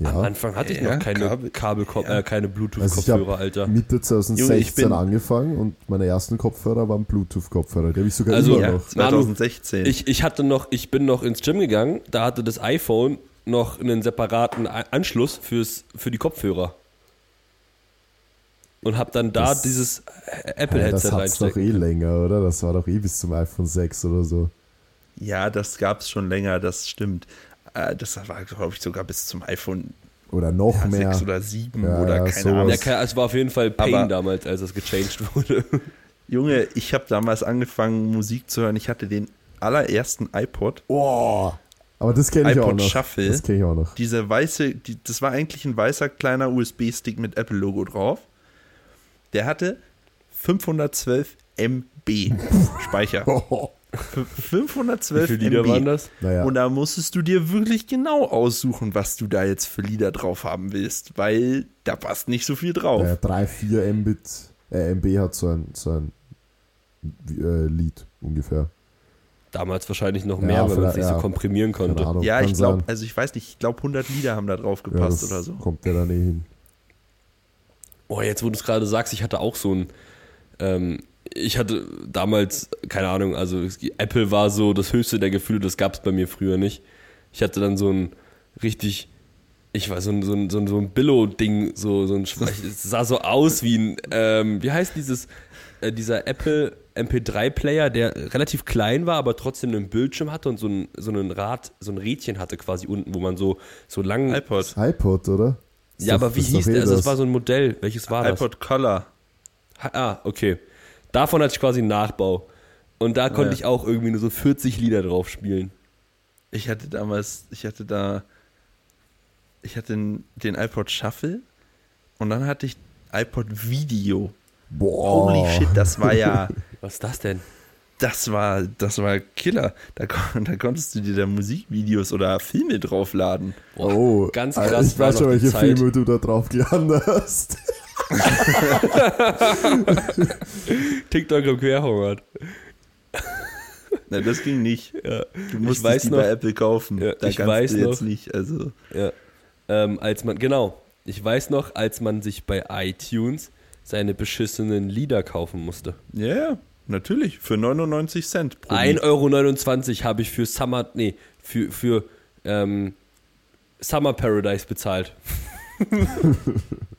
Am Ja. Anfang hatte ich noch keine Kabel- Kabel, ja. äh, keine Also ich Bluetooth-Kopfhörer, habe Alter. Mitte 2016 Junge, angefangen und meine ersten Kopfhörer waren Bluetooth-Kopfhörer. Die habe ich sogar Also, immer Ja, noch. 2016. Ich, ich hatte noch, ich bin noch ins Gym gegangen, da hatte das iPhone noch einen separaten Anschluss fürs, für die Kopfhörer. Und hab dann da Das- dieses äh, Ja, das Apple-Headset hat's doch eh länger, oder? Das war doch eh bis zum iPhone 6 oder so. ja, das gab es schon länger, das stimmt. Äh, Das war, glaube ich, sogar bis zum iPhone Oder noch ja, mehr. 6 oder 7 Ja, oder ja, keine sowas. Ahnung. Ja, ke- es war auf jeden Fall Pain Aber- damals, als das gechanged wurde. Junge, ich habe damals angefangen, Musik zu hören. Ich hatte den allerersten iPod. Oh, aber das kenne ich auch iPod noch. Shuffle. Das kenne ich auch noch. Diese weiße, die, das war eigentlich ein weißer kleiner USB-Stick mit Apple-Logo drauf. Der hatte 512 MB Speicher. Oh, 512 Wie viele Lieder MB. waren das? naja, Und da musstest du dir wirklich genau aussuchen, was du da jetzt für Lieder drauf haben willst, weil da passt nicht so viel drauf. naja 3, 4 Mbit, äh, MB hat so ein, so ein äh, Lied ungefähr. Damals wahrscheinlich noch Ja, mehr, weil man es nicht ja. so komprimieren konnte. Ahnung. ja, ich glaube, also ich weiß nicht, ich glaube 100 Lieder haben da drauf ja, gepasst das oder so. kommt ja dann eh hin. Oh, jetzt wo du es gerade sagst, ich hatte auch so ein. Ähm, ich hatte damals, keine Ahnung, also es- Apple war so das höchste der Gefühle, das gab es bei mir früher nicht. Ich hatte dann so ein richtig, ich weiß, so ein, so ein, so ein, so ein Billo-Ding, so, so ein, es sah so aus wie ein, ähm, wie heißt dieses, äh, dieser Apple MP3-Player, der relativ klein war, aber trotzdem einen Bildschirm hatte und so ein, so ein Rad, so ein Rädchen hatte quasi unten, wo man so, so lang. iPod. iPod, oder? Ist ja, doch- aber wie hieß eh der? Also, das. das war so ein Modell. Welches war das? iPod Color. Ha- Ah, okay. Davon hatte ich quasi einen Nachbau. Und da konnte Ja. ich auch irgendwie nur so 40 Lieder drauf spielen. Ich hatte damals, ich hatte da, ich hatte den, den iPod Shuffle und dann hatte ich iPod Video. Boah. Holy shit, das war ja, Was ist das denn? das war, das war Killer. Da, da konntest du dir da Musikvideos oder Filme draufladen. Boah, Oh, ganz krass Ich war weiß schon, welche Zeit. Filme du da drauf geladen hast. TikTok im Querhungert. Na, das ging nicht. Ja. Du weiß die noch- bei Apple kaufen. Ja, da ich weiß du jetzt noch- nicht. Also, ja. Ähm, als man, genau. Ich weiß noch, als man sich bei iTunes seine beschissenen Lieder kaufen musste. ja, ja, natürlich. Für 99 Cent pro Lied. 1,29 Euro habe ich für Summer, nee, für, für ähm, Summer Paradise bezahlt.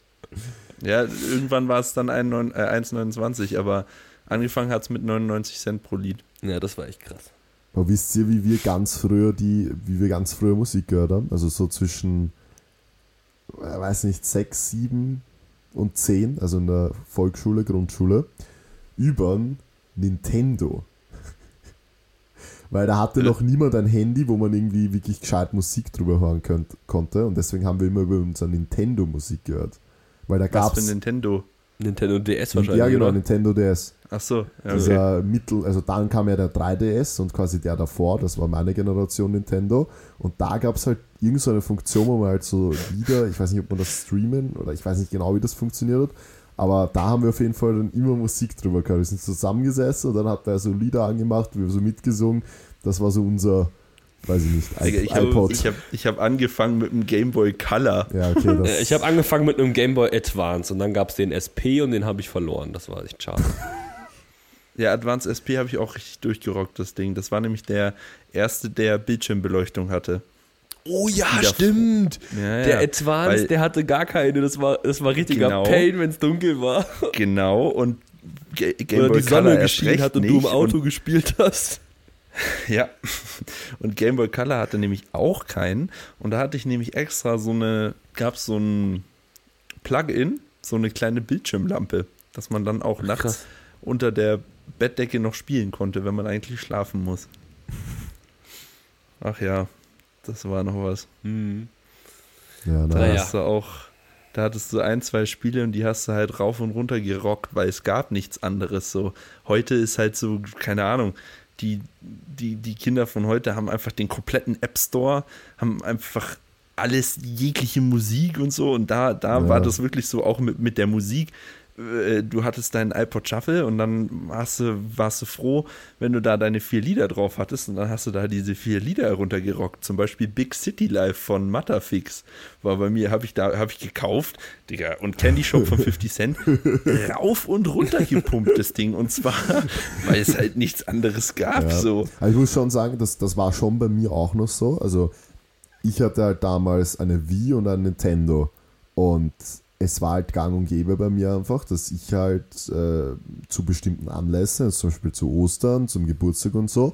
Ja, irgendwann war es dann ein neun- äh, 1,29, aber angefangen hat es mit 99 Cent pro Lied. Ja, das war echt krass. Aber wisst ihr, wie wir ganz früher die, wie wir ganz früher Musik gehört haben? Also so zwischen, äh, weiß nicht, sechs, sieben und zehn, also in der Volksschule, Grundschule, über Nintendo. Weil da hatte noch niemand ein Handy, wo man irgendwie wirklich gescheit Musik drüber hören könnt, konnte. Und deswegen haben wir immer über unser Nintendo Musik gehört. Weil da Was gab für es Nintendo? Nintendo DS wahrscheinlich. ja, genau, oder? Nintendo DS. Ach so, ja, okay. Dieser Mittel, also dann kam ja der 3DS und quasi der davor, das war meine Generation Nintendo. Und da gab es halt irgend so eine Funktion, wo man halt so Lieder, ich weiß nicht, ob man das streamen oder ich weiß nicht genau, wie das funktioniert hat, aber da haben wir auf jeden Fall dann immer Musik drüber gehabt. Wir sind zusammengesessen und dann hat er so Lieder angemacht, wir haben so mitgesungen. Das war so unser, weiß ich nicht, ich habe iPod. ich hab, ich hab angefangen mit dem Game Boy Color. ja, okay, das, Äh, Ich habe angefangen mit einem Game Boy Advance und dann gab es den SP und den habe ich verloren. Das war echt schade. Ja, Advanced SP habe ich auch richtig durchgerockt, das Ding. Das war nämlich der erste, der Bildschirmbeleuchtung hatte. Oh ja, Die da- stimmt. Ja, Der ja. Advance, Weil- der hatte gar keine. Das war, das war richtiger Genau. Pain, wenn es dunkel war. Genau, und Ga Game Oder Boy die Sonne geschienen hat und du im nicht. Auto Und, gespielt hast. ja, und Game Boy Color hatte nämlich auch keinen. Und da hatte ich nämlich extra so eine, gab es so ein Plugin, so eine kleine Bildschirmlampe, dass man dann auch nachts krass. unter der Bettdecke noch spielen konnte, wenn man eigentlich schlafen muss. Ach ja, das war noch was. ja, Da hast du auch, da hattest du ein, zwei Spiele und die hast du halt rauf und runter gerockt, weil es gab nichts anderes so. Heute ist halt so, keine Ahnung, die, die, die Kinder von heute haben einfach den kompletten App Store, haben einfach alles, jegliche Musik und so und da, da Ja. war das wirklich so auch mit, mit der Musik. Äh, Du hattest deinen iPod Shuffle und dann hast du, warst du froh, wenn du da deine vier Lieder drauf hattest und dann hast du da diese vier Lieder heruntergerockt. Zum Beispiel Big City Life von Matterfix war bei mir, habe ich da, habe ich gekauft, Digga, und Candy Shop von 50 Cent rauf und runter gepumpt, das Ding. Und zwar, weil es halt nichts anderes gab, Ja. so. Aber ich muss schon sagen, das, das war schon bei mir auch noch so. Also ich hatte halt damals eine Wii und ein Nintendo und es war halt gang und gäbe bei mir einfach, dass ich halt äh, zu bestimmten Anlässen, also zum Beispiel zu Ostern, zum Geburtstag und so,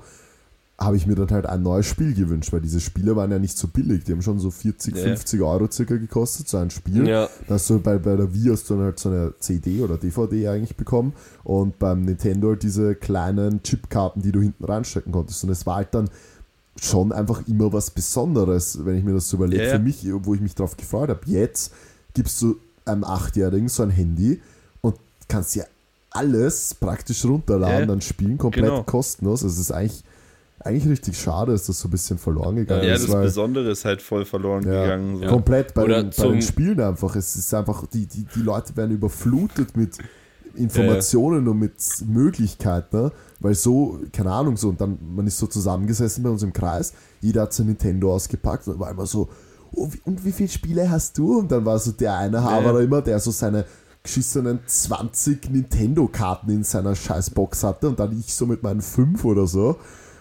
habe ich mir dann halt ein neues Spiel gewünscht, weil diese Spiele waren ja nicht so billig. Die haben schon so 40, Ja. 50 Euro circa gekostet, so ein Spiel. Ja. Da hast du bei, bei der Wii hast du dann halt so eine CD oder DVD eigentlich bekommen und beim Nintendo halt diese kleinen Chipkarten, die du hinten reinstecken konntest. Und es war halt dann schon einfach immer was Besonderes, wenn ich mir das so überlege. Ja. Für mich, wo ich mich drauf gefreut habe. Jetzt gibst du einem Achtjährigen so ein Handy und kannst ja alles praktisch runterladen, Ja, ja. dann spielen, komplett Genau. kostenlos. Also es ist eigentlich, eigentlich richtig schade, dass das so ein bisschen verloren gegangen Ja, ist. das weil- Besondere ist halt voll verloren ja, gegangen. So. Komplett bei, den, bei den Spielen einfach. Es ist einfach, die, die, die Leute werden überflutet mit Informationen und mit Möglichkeiten, ne? weil so, keine Ahnung, so, und dann, man ist so zusammengesessen bei uns im Kreis, jeder hat sein Nintendo ausgepackt und war immer so, und wie viele Spiele hast du? Und dann war so der eine Haberer immer, der so seine geschissenen 20 Nintendo-Karten in seiner Scheißbox hatte und dann ich so mit meinen 5 oder so.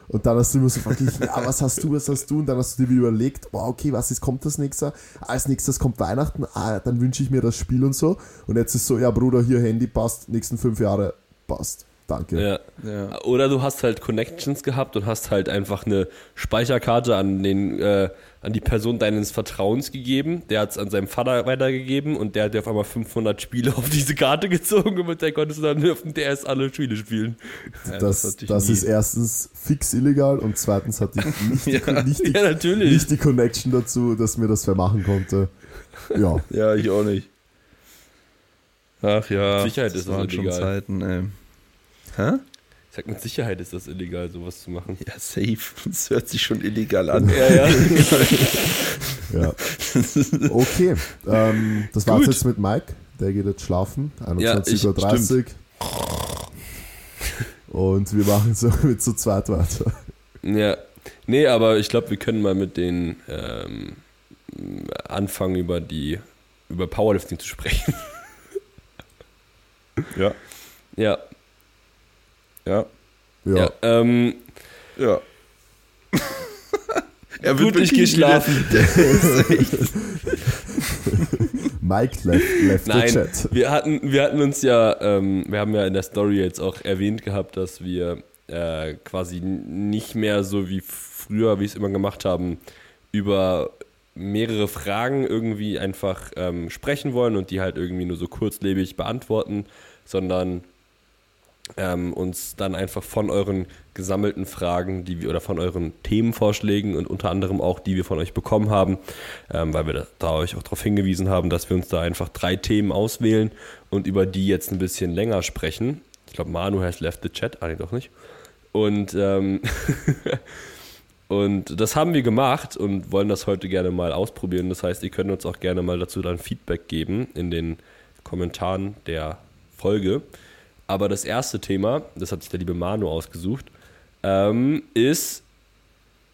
Und dann hast du immer so verglichen, ja, was hast du, was hast du? Und dann hast du dir wieder überlegt, wow, okay, was ist, kommt das nächste? Ah, als nächstes kommt Weihnachten, ah, dann wünsche ich mir das Spiel und so. Und jetzt ist so, ja, Bruder, hier Handy passt, nächsten fünf Jahre passt. Danke. Ja. Ja. Oder du hast halt Connections gehabt und hast halt einfach eine Speicherkarte an den äh, an die Person deines Vertrauens gegeben. Der hat es an seinem Vater weitergegeben und der hat dir auf einmal 500 Spiele auf diese Karte gezogen und mit der konntest du dann auf dem DS alle Spiele spielen. Ja, Das, das ist erstens fix illegal und zweitens hatte ich nicht, die, Ja. nicht, die, Ja, natürlich. nicht die Connection dazu, dass mir das wer machen konnte. Ja, Ja, ich auch nicht. Ach ja, Sicherheit das ist das waren schon illegal. Zeiten, ey. Hä? Ich sag, mit Sicherheit ist das illegal, sowas zu machen. Ja, safe. Das hört sich schon illegal an. Ja, ja. ja. Okay, ähm, das war's Gut. jetzt mit Mike. Der geht jetzt schlafen. Ja, ich- 21.30 Uhr. Und wir machen so mit zu zweit weiter. Ja, nee, aber ich glaube, wir können mal mit den ähm, anfangen über die über Powerlifting zu sprechen. Ja, ja, ja, Ja, ja. Ähm, ja. er gut, ich gehe schlafen. Mike left, left the Nein, chat. wir hatten, wir hatten uns ja, ähm, wir haben ja in der Story jetzt auch erwähnt gehabt, dass wir äh, quasi nicht mehr so wie früher, wie wir es immer gemacht haben, über mehrere Fragen irgendwie einfach ähm, sprechen wollen und die halt irgendwie nur so kurzlebig beantworten, sondern ähm, uns dann einfach von euren gesammelten Fragen, die wir oder von euren Themenvorschlägen und unter anderem auch, die wir von euch bekommen haben, ähm, weil wir da, da euch auch darauf hingewiesen haben, dass wir uns da einfach drei Themen auswählen und über die jetzt ein bisschen länger sprechen. Ich glaube, Manu has left the chat, ah, nee, doch nicht. Und, ähm, und das haben wir gemacht und wollen das heute gerne mal ausprobieren. Das heißt, ihr könnt uns auch gerne mal dazu dann Feedback geben in den Kommentaren der Folge. Aber das erste Thema, das hat sich der liebe Manu ausgesucht, ähm, ist,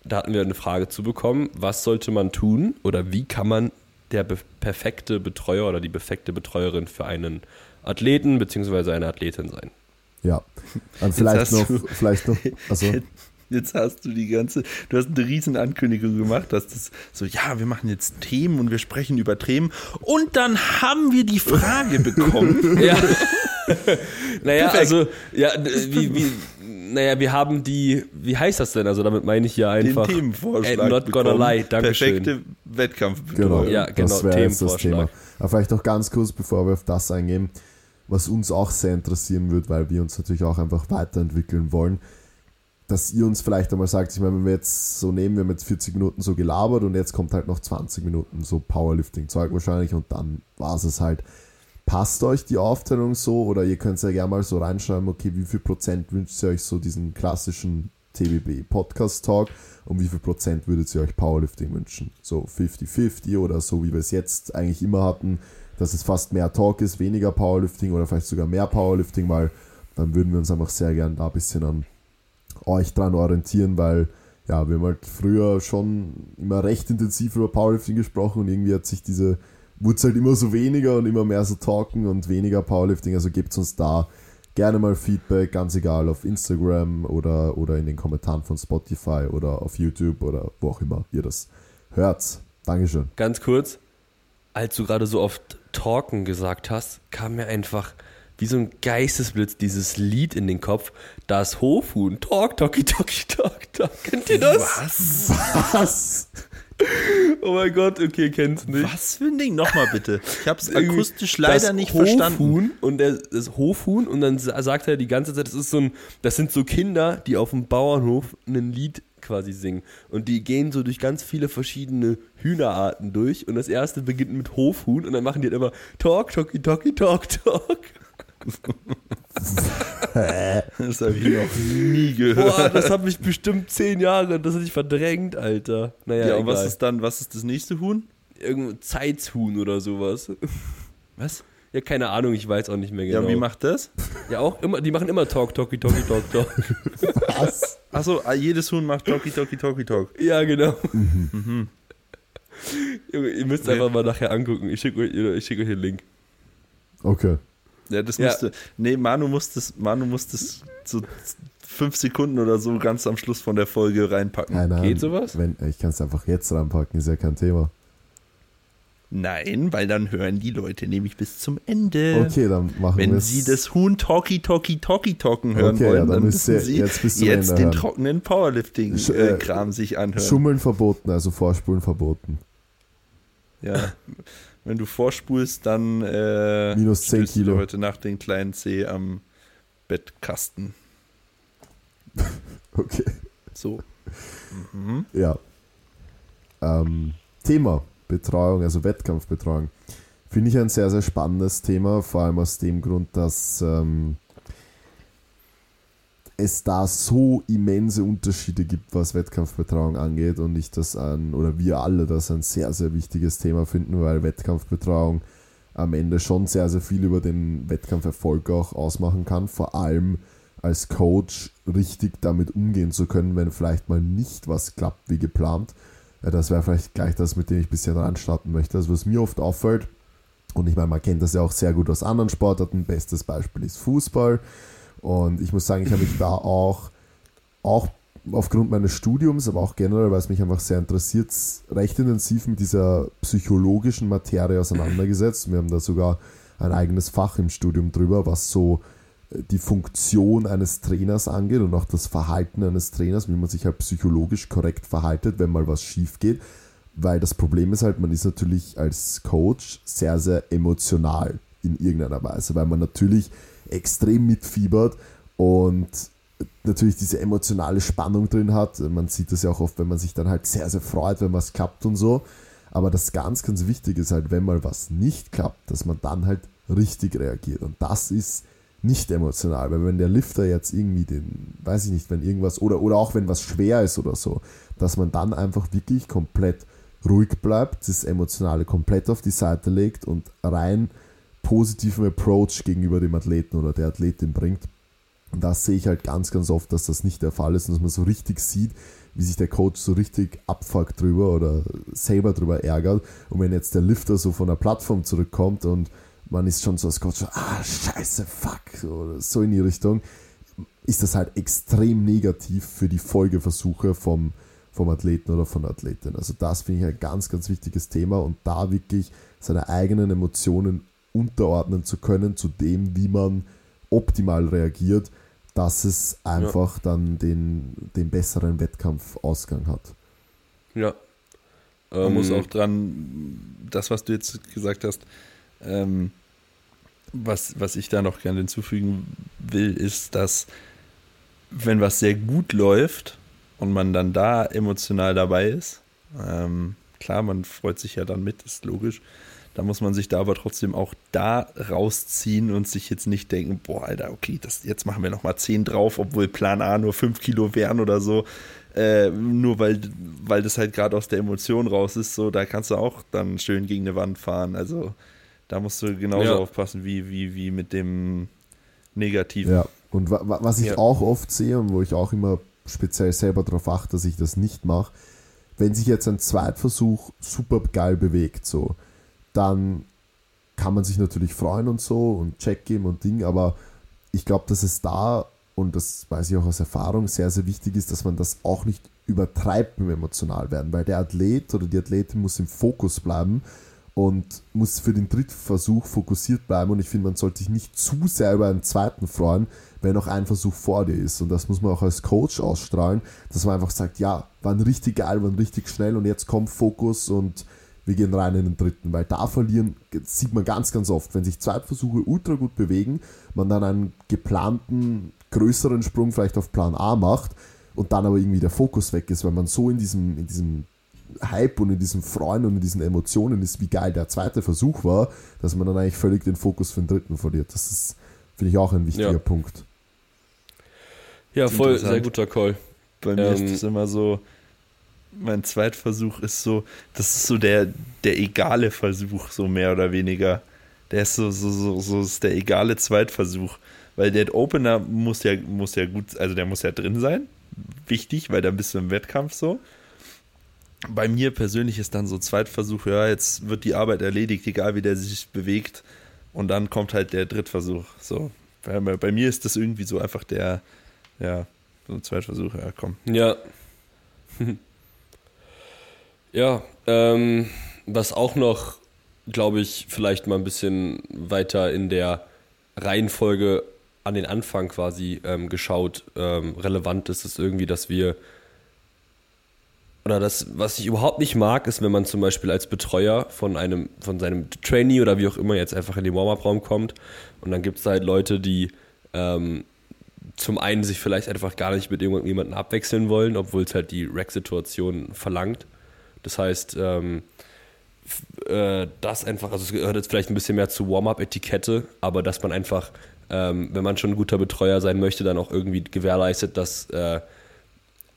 da hatten wir eine Frage zu bekommen, was sollte man tun oder wie kann man der be perfekte Betreuer oder die perfekte Betreuerin für einen Athleten bzw. eine Athletin sein? Ja. Und vielleicht hast noch, du- vielleicht noch, also Jetzt hast du die ganze, du hast eine riesen Ankündigung gemacht, dass das so, ja, wir machen jetzt Themen und wir sprechen über Themen. Und dann haben wir die Frage bekommen. Ja. naja, Perfekt. also, ja, wie, wie, naja, wir haben die, wie heißt das denn? Also damit meine ich ja den einfach. Themenvorschlag. Äh, not gonna bekommen. lie, Dankeschön. Perfekte Genau, Wettkampfbetreuung. Ja, genau, das wäre jetzt das. Thema. Aber vielleicht noch ganz kurz, bevor wir auf das eingehen, was uns auch sehr interessieren wird, weil wir uns natürlich auch einfach weiterentwickeln wollen, dass ihr uns vielleicht einmal sagt, ich meine, wenn wir jetzt so nehmen, wir haben jetzt 40 Minuten so gelabert und jetzt kommt halt noch 20 Minuten so Powerlifting-Zeug wahrscheinlich und dann war es halt. Passt euch die Aufteilung so oder ihr könnt ja gerne mal so reinschreiben, okay, wie viel Prozent wünscht ihr euch so diesen klassischen TBB Podcast Talk und wie viel Prozent würdet ihr euch Powerlifting wünschen? So 50-50 oder so wie wir es jetzt eigentlich immer hatten, dass es fast mehr Talk ist, weniger Powerlifting oder vielleicht sogar mehr Powerlifting, weil dann würden wir uns einfach sehr gern da ein bisschen an euch dran orientieren, weil ja, wir haben halt früher schon immer recht intensiv über Powerlifting gesprochen und irgendwie hat sich diese, wurde es halt immer so weniger und immer mehr so Talken und weniger Powerlifting, also gebt uns da gerne mal Feedback, ganz egal, auf Instagram oder, oder in den Kommentaren von Spotify oder auf YouTube oder wo auch immer ihr das hört. Dankeschön. Ganz kurz, als du gerade so oft Talken gesagt hast, kam mir einfach wie so ein Geistesblitz dieses Lied in den Kopf. Das Hofhuhn. Talk, talky, talky, talk, talk. Kennt ihr das? Was? Was? Oh mein Gott, okay, kennst nicht. Was für ein Ding? Nochmal bitte. Ich habe es Irgendwie akustisch leider das nicht Hofhuhn verstanden. Und der, das Hofhuhn und dann sa- sagt er die ganze Zeit, das ist so ein, das sind so Kinder, die auf dem Bauernhof ein Lied quasi singen. Und die gehen so durch ganz viele verschiedene Hühnerarten durch. Und das erste beginnt mit Hofhuhn und dann machen die halt immer Talk, talky, talky, talk, talk. Das habe ich noch nie gehört. Boah, das hat mich bestimmt zehn Jahre, das hatte ich verdrängt, Alter. Naja, ja, und egal. was ist dann, was ist das nächste Huhn? Irgendein Zeitshuhn oder sowas. Was? Ja, keine Ahnung, ich weiß auch nicht mehr genau. Ja, und wie macht das? ja, auch immer, die machen immer Talk, talky, talky, talk, talk. Was? Achso, jedes Huhn macht Talky Talky Talky Talk. Ja, genau. Junge, ihr müsst Okay. einfach mal nachher angucken. Ich schicke euch, ich schick euch den Link. Okay. Ja, das Ja. musste. Nee, Manu muss das, Manu muss das so fünf Sekunden oder so ganz am Schluss von der Folge reinpacken. Nein, nein. Geht sowas? Wenn, ich kann es einfach jetzt reinpacken, ist ja kein Thema. Nein, weil dann hören die Leute nämlich bis zum Ende. Okay, dann machen wir Wenn es. Sie das Huhn Talky Talky Talky Talken hören Okay, ja, wollen, dann dann müsst müssen ihr Sie jetzt bis zum jetzt Ende den hören. trockenen Sch- äh, Powerlifting-Kram sich anhören. Schummeln verboten, also Vorspulen verboten. Ja. Wenn du vorspulst, dann äh, Minus 10 stößt du dir Kilo. heute Nacht den kleinen C am Bettkasten. Okay. So. Ja. Ähm, Thema Betreuung, also Wettkampfbetreuung. Finde ich ein sehr, sehr spannendes Thema, vor allem aus dem Grund, dass ähm, es da so immense Unterschiede gibt, was Wettkampfbetreuung angeht und ich das an, oder wir alle das ein sehr, sehr wichtiges Thema finden, weil Wettkampfbetreuung am Ende schon sehr, sehr viel über den Wettkampferfolg auch ausmachen kann, vor allem als Coach richtig damit umgehen zu können, wenn vielleicht mal nicht was klappt wie geplant. Das wäre vielleicht gleich das, mit dem ich bisschen dran starten möchte. Also was mir oft auffällt, und ich meine, man kennt das ja auch sehr gut aus anderen Sportarten, bestes Beispiel ist Fußball. Und ich muss sagen, ich habe mich da auch, auch aufgrund meines Studiums, aber auch generell, weil es mich einfach sehr interessiert, recht intensiv mit dieser psychologischen Materie auseinandergesetzt. Wir haben da sogar ein eigenes Fach im Studium drüber, was so äh, die Funktion eines Trainers angeht und auch das Verhalten eines Trainers, wie man sich halt psychologisch korrekt verhaltet, wenn mal was schief geht. Weil das Problem ist halt, man ist natürlich als Coach sehr, sehr emotional in irgendeiner Weise, weil man natürlich extrem mitfiebert und natürlich diese emotionale Spannung drin hat. Man sieht das ja auch oft, wenn man sich dann halt sehr, sehr freut, wenn was klappt und so. Aber das ganz, ganz Wichtige ist halt, wenn mal was nicht klappt, dass man dann halt richtig reagiert. Und das ist nicht emotional, weil wenn der Lifter jetzt irgendwie den, weiß ich nicht, wenn irgendwas, oder, oder auch wenn was schwer ist oder so, dass man dann einfach wirklich komplett ruhig bleibt, das Emotionale komplett auf die Seite legt und rein positiven Approach gegenüber dem Athleten oder der Athletin bringt. Und das sehe ich halt ganz, ganz oft, dass das nicht der Fall ist und dass man so richtig sieht, wie sich der Coach so richtig abfuckt drüber oder selber drüber ärgert. Und wenn jetzt der Lifter so von der Plattform zurückkommt und man ist schon so als Coach, ah, scheiße, fuck, so, so in die Richtung, ist das halt extrem negativ für die Folgeversuche vom, vom Athleten oder von der Athletin. Also das finde ich ein ganz, ganz wichtiges Thema und da wirklich seine eigenen Emotionen unterordnen zu können zu dem, wie man optimal reagiert, dass es einfach ja. dann den, den besseren Wettkampfausgang hat. Ja. Man ähm, muss auch dran, das, was du jetzt gesagt hast, ähm, was, was ich da noch gerne hinzufügen will, ist, dass wenn was sehr gut läuft und man dann da emotional dabei ist, ähm, klar, man freut sich ja dann mit, ist logisch, da muss man sich da aber trotzdem auch da rausziehen und sich jetzt nicht denken, boah, Alter, okay, das, jetzt machen wir nochmal 10 drauf, obwohl Plan A nur 5 Kilo wären oder so. Äh, nur weil, weil das halt gerade aus der Emotion raus ist, so, da kannst du auch dann schön gegen eine Wand fahren. Also da musst du genauso ja. aufpassen wie, wie, wie mit dem Negativen. Ja, und wa was ich ja. auch oft sehe und wo ich auch immer speziell selber darauf achte, dass ich das nicht mache, wenn sich jetzt ein Zweitversuch super geil bewegt, so, dann kann man sich natürlich freuen und so und Check geben und Ding, aber ich glaube, dass es da, und das weiß ich auch aus Erfahrung, sehr, sehr wichtig ist, dass man das auch nicht übertreibt mit emotional werden, weil der Athlet oder die Athletin muss im Fokus bleiben und muss für den dritten Versuch fokussiert bleiben und ich finde, man sollte sich nicht zu sehr über einen zweiten freuen, wenn noch ein Versuch vor dir ist. Und das muss man auch als Coach ausstrahlen, dass man einfach sagt, ja, waren richtig geil, waren richtig schnell und jetzt kommt Fokus und wir gehen rein in den dritten, weil da verlieren, sieht man ganz, ganz oft, wenn sich Zweitversuche ultra gut bewegen, man dann einen geplanten größeren Sprung vielleicht auf Plan A macht und dann aber irgendwie der Fokus weg ist, weil man so in diesem, in diesem Hype und in diesem Freuen und in diesen Emotionen ist, wie geil der zweite Versuch war, dass man dann eigentlich völlig den Fokus für den dritten verliert. Das ist, finde ich, auch ein wichtiger ja. Punkt. Ja, voll, sehr guter Call. Bei mir ähm, ist es immer so, mein Zweitversuch ist so, das ist so der, der egale Versuch, so mehr oder weniger. Der ist so, so, so, so ist der egale Zweitversuch. Weil der Opener muss ja, muss ja gut, also der muss ja drin sein. Wichtig, weil da bist du im Wettkampf so. Bei mir persönlich ist dann so Zweitversuch, ja, jetzt wird die Arbeit erledigt, egal wie der sich bewegt. Und dann kommt halt der Drittversuch. So. Bei, bei mir ist das irgendwie so einfach der, ja, so ein Zweitversuch, ja, komm. Ja. Ja, ähm, was auch noch, glaube ich, vielleicht mal ein bisschen weiter in der Reihenfolge an den Anfang quasi ähm, geschaut ähm, relevant ist, ist irgendwie, dass wir oder das, was ich überhaupt nicht mag, ist, wenn man zum Beispiel als Betreuer von einem, von seinem Trainee oder wie auch immer jetzt einfach in den Warm-Up-Raum kommt und dann gibt es halt Leute, die ähm, zum einen sich vielleicht einfach gar nicht mit irgendjemandem abwechseln wollen, obwohl es halt die Rack-Situation verlangt. Das heißt, ähm, äh, das einfach, also es gehört jetzt vielleicht ein bisschen mehr zu Warm-up-Etikette, aber dass man einfach, ähm, wenn man schon ein guter Betreuer sein möchte, dann auch irgendwie gewährleistet, dass äh,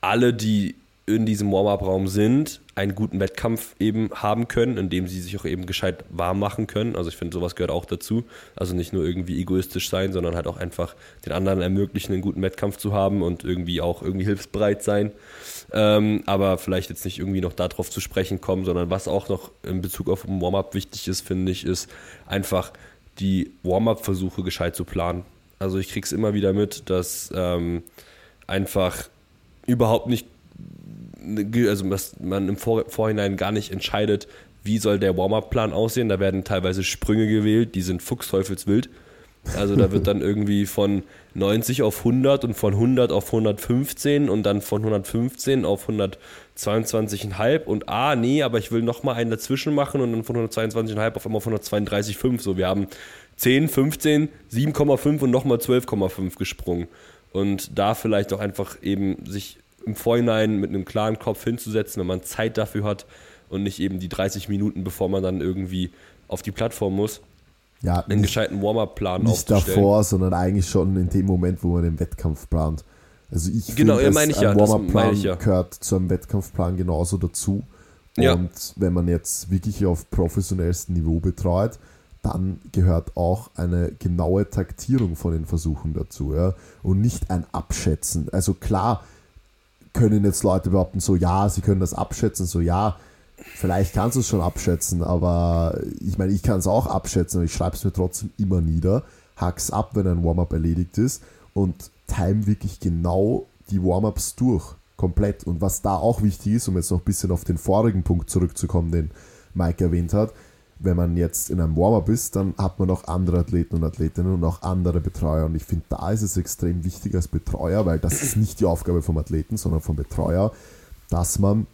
alle, die in diesem Warm-up-Raum sind, einen guten Wettkampf eben haben können, indem sie sich auch eben gescheit warm machen können. Also ich finde, sowas gehört auch dazu. Also nicht nur irgendwie egoistisch sein, sondern halt auch einfach den anderen ermöglichen, einen guten Wettkampf zu haben und irgendwie auch irgendwie hilfsbereit sein. Ähm, aber vielleicht jetzt nicht irgendwie noch darauf zu sprechen kommen, sondern was auch noch in Bezug auf ein Warm-up wichtig ist, finde ich, ist einfach die Warm-up-Versuche gescheit zu planen. Also ich kriege es immer wieder mit, dass ähm, einfach überhaupt nicht also dass man im Vor Vorhinein gar nicht entscheidet, wie soll der Warm-up-Plan aussehen. Da werden teilweise Sprünge gewählt, die sind fuchsteufelswild. Also da wird dann irgendwie von 90 auf 100 und von 100 auf 115 und dann von 115 auf 122,5 und ah, nee, aber ich will nochmal einen dazwischen machen und dann von 122,5 auf einmal auf 132,5. So, wir haben 10, 15, 7,5 und nochmal 12,5 gesprungen. Und da vielleicht auch einfach eben sich im Vorhinein mit einem klaren Kopf hinzusetzen, wenn man Zeit dafür hat und nicht eben die 30 Minuten, bevor man dann irgendwie auf die Plattform muss, Ja, einen nicht, gescheiten Warm-Up-Plan nicht davor, sondern eigentlich schon in dem Moment, wo man den Wettkampf plant. Also ich Genau, finde, ja, ich ein ja, das Warm-Up-Plan ja. gehört zu einem Wettkampfplan genauso dazu. Ja. Und wenn man jetzt wirklich auf professionellstem Niveau betreut, dann gehört auch eine genaue Taktierung von den Versuchen dazu. Ja? Und nicht ein Abschätzen. Also klar können jetzt Leute behaupten, so ja, sie können das abschätzen, so ja, vielleicht kannst du es schon abschätzen, aber ich meine, ich kann es auch abschätzen, aber ich schreibe es mir trotzdem immer nieder, hack's ab, wenn ein Warm-up erledigt ist und time wirklich genau die Warm-ups durch, komplett. Und was da auch wichtig ist, um jetzt noch ein bisschen auf den vorigen Punkt zurückzukommen, den Mike erwähnt hat, wenn man jetzt in einem Warm-up ist, dann hat man auch andere Athleten und Athletinnen und auch andere Betreuer. Und ich finde, da ist es extrem wichtig als Betreuer, weil das ist nicht die Aufgabe vom Athleten, sondern vom Betreuer, dass man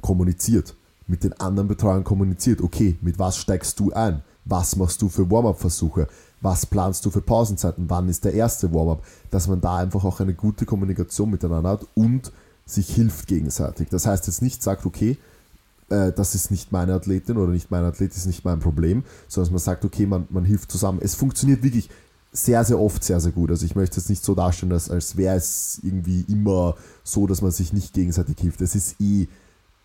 kommuniziert, mit den anderen Betreuern kommuniziert. Okay, mit was steigst du ein? Was machst du für Warm-up-Versuche? Was planst du für Pausenzeiten? Wann ist der erste Warm-up? Dass man da einfach auch eine gute Kommunikation miteinander hat und sich hilft gegenseitig. Das heißt jetzt nicht sagt, okay, äh, das ist nicht meine Athletin oder nicht mein Athlet, ist nicht mein Problem, sondern dass man sagt, okay, man, man hilft zusammen. Es funktioniert wirklich sehr, sehr oft sehr, sehr gut. Also ich möchte es nicht so darstellen, als, als wäre es irgendwie immer so, dass man sich nicht gegenseitig hilft. Es ist eh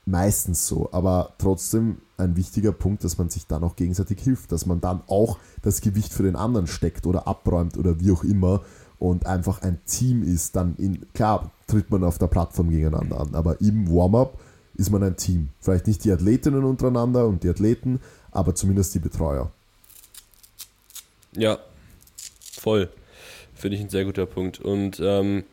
meistens so, aber trotzdem ein wichtiger Punkt, dass man sich dann auch gegenseitig hilft, dass man dann auch das Gewicht für den anderen steckt oder abräumt oder wie auch immer und einfach ein Team ist, dann in, klar tritt man auf der Plattform gegeneinander an, aber im Warm-up ist man ein Team. Vielleicht nicht die Athletinnen untereinander und die Athleten, aber zumindest die Betreuer. Ja, voll. Finde ich ein sehr guter Punkt. Und ähm,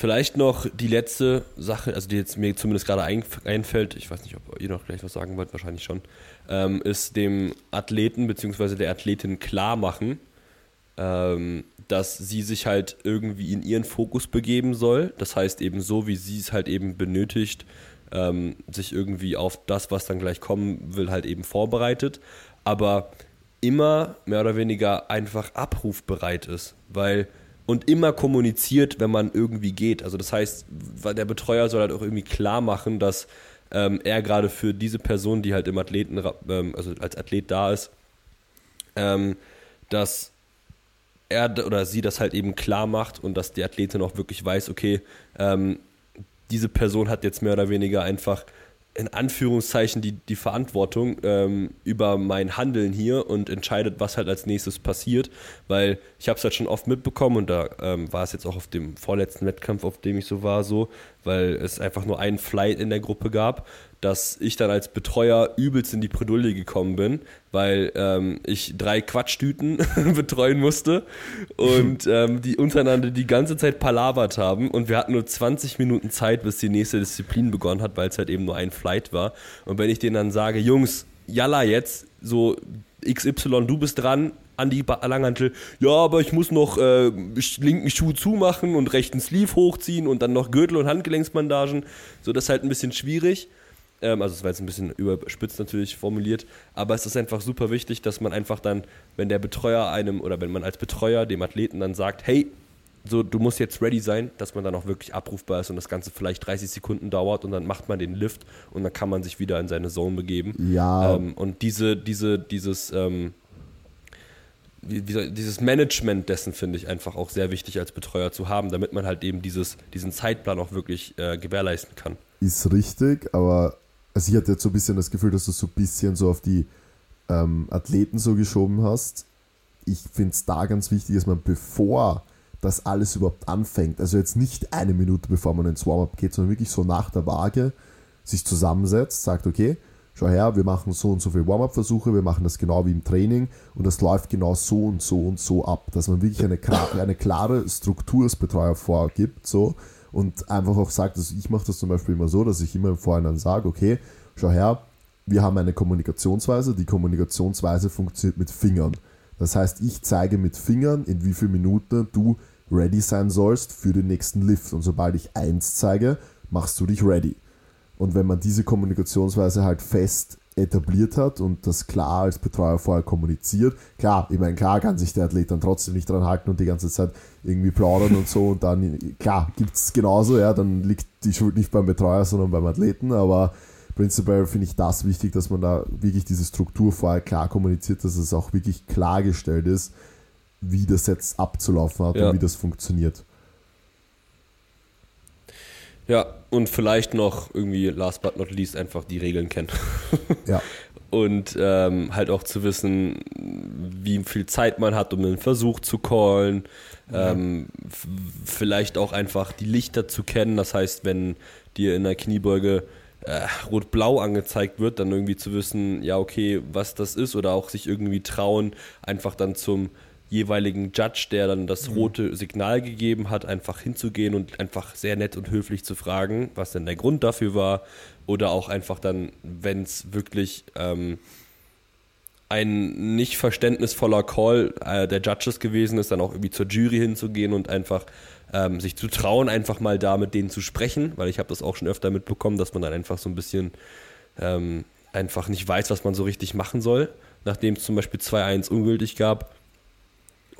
vielleicht noch die letzte Sache, also die jetzt mir zumindest gerade ein, einfällt, ich weiß nicht, ob ihr noch gleich was sagen wollt, wahrscheinlich schon, ähm, ist dem Athleten bzw. der Athletin klar machen, ähm, dass sie sich halt irgendwie in ihren Fokus begeben soll. Das heißt eben so, wie sie es halt eben benötigt, ähm, sich irgendwie auf das, was dann gleich kommen will, halt eben vorbereitet. Aber immer mehr oder weniger einfach abrufbereit ist, weil und immer kommuniziert, wenn man irgendwie geht. Also das heißt, der Betreuer soll halt auch irgendwie klar machen, dass ähm, er gerade für diese Person, die halt im Athleten, ähm, also als Athlet da ist, ähm, dass er oder sie das halt eben klar macht und dass die Athletin auch wirklich weiß, okay, ähm, diese Person hat jetzt mehr oder weniger einfach in Anführungszeichen die, die Verantwortung ähm, über mein Handeln hier und entscheidet, was halt als nächstes passiert, weil ich habe es halt schon oft mitbekommen und da ähm, war es jetzt auch auf dem vorletzten Wettkampf, auf dem ich so war, so, weil es einfach nur einen Flight in der Gruppe gab, dass ich dann als Betreuer übelst in die Bredouille gekommen bin, weil ähm, ich drei Quatschtüten betreuen musste und ähm, die untereinander die ganze Zeit palavert haben und wir hatten nur 20 Minuten Zeit, bis die nächste Disziplin begonnen hat, weil es halt eben nur ein Flight war. Und wenn ich denen dann sage, Jungs, Jalla jetzt, so XY, du bist dran, an die Langhantel, ja, aber ich muss noch äh, linken Schuh zumachen und rechten Sleeve hochziehen und dann noch Gürtel und Handgelenksbandagen. So, das ist halt ein bisschen schwierig. Ähm, also es war jetzt ein bisschen überspitzt natürlich formuliert, aber es ist einfach super wichtig, dass man einfach dann, wenn der Betreuer einem oder wenn man als Betreuer dem Athleten dann sagt, hey, so du musst jetzt ready sein, dass man dann auch wirklich abrufbar ist und das Ganze vielleicht 30 Sekunden dauert und dann macht man den Lift und dann kann man sich wieder in seine Zone begeben. Ja, Ähm, und diese, diese, dieses, ähm, wie, wie soll, dieses Management dessen finde ich einfach auch sehr wichtig als Betreuer zu haben, damit man halt eben dieses, diesen Zeitplan auch wirklich äh, gewährleisten kann. ist richtig, aber also ich hatte jetzt so ein bisschen das Gefühl, dass du so ein bisschen so auf die ähm, Athleten so geschoben hast. Ich finde es da ganz wichtig, dass man bevor das alles überhaupt anfängt, also jetzt nicht eine Minute bevor man ins Warm-up geht, sondern wirklich so nach der Waage sich zusammensetzt, sagt, okay, schau her, wir machen so und so viele Warm-up-Versuche, wir machen das genau wie im Training und das läuft genau so und so und so ab, dass man wirklich eine, eine klare Struktur als Betreuer vorgibt, so und einfach auch sagt, also ich mache das zum Beispiel immer so, dass ich immer im Vorhinein sage, okay, schau her, wir haben eine Kommunikationsweise, die Kommunikationsweise funktioniert mit Fingern. Das heißt, ich zeige mit Fingern, in wie vielen Minuten du ready sein sollst für den nächsten Lift. Und sobald ich eins zeige, machst du dich ready. Und wenn man diese Kommunikationsweise halt fest etabliert hat und das klar als Betreuer vorher kommuniziert. Klar, ich meine, klar kann sich der Athlet dann trotzdem nicht dran halten und die ganze Zeit irgendwie plaudern und so und dann, klar, gibt es genauso, ja, dann liegt die Schuld nicht beim Betreuer, sondern beim Athleten, aber prinzipiell finde ich das wichtig, dass man da wirklich diese Struktur vorher klar kommuniziert, dass es auch wirklich klargestellt ist, wie das jetzt abzulaufen hat Ja. und wie das funktioniert. Ja, und vielleicht noch irgendwie, last but not least, einfach die Regeln kennen. Ja, Und ähm, halt auch zu wissen, wie viel Zeit man hat, um einen Versuch zu callen. Ähm, f- vielleicht auch einfach die Lichter zu kennen. Das heißt, wenn dir in der Kniebeuge äh, rot-blau angezeigt wird, dann irgendwie zu wissen, ja, okay, was das ist. Oder auch sich irgendwie trauen, einfach dann zum jeweiligen Judge, der dann das rote Signal gegeben hat, einfach hinzugehen und einfach sehr nett und höflich zu fragen, was denn der Grund dafür war. Oder auch einfach dann, wenn es wirklich ähm, ein nicht verständnisvoller Call äh, der Judges gewesen ist, dann auch irgendwie zur Jury hinzugehen und einfach ähm, sich zu trauen, einfach mal da mit denen zu sprechen, weil ich habe das auch schon öfter mitbekommen, dass man dann einfach so ein bisschen ähm, einfach nicht weiß, was man so richtig machen soll, nachdem es zum Beispiel 2-1 ungültig gab.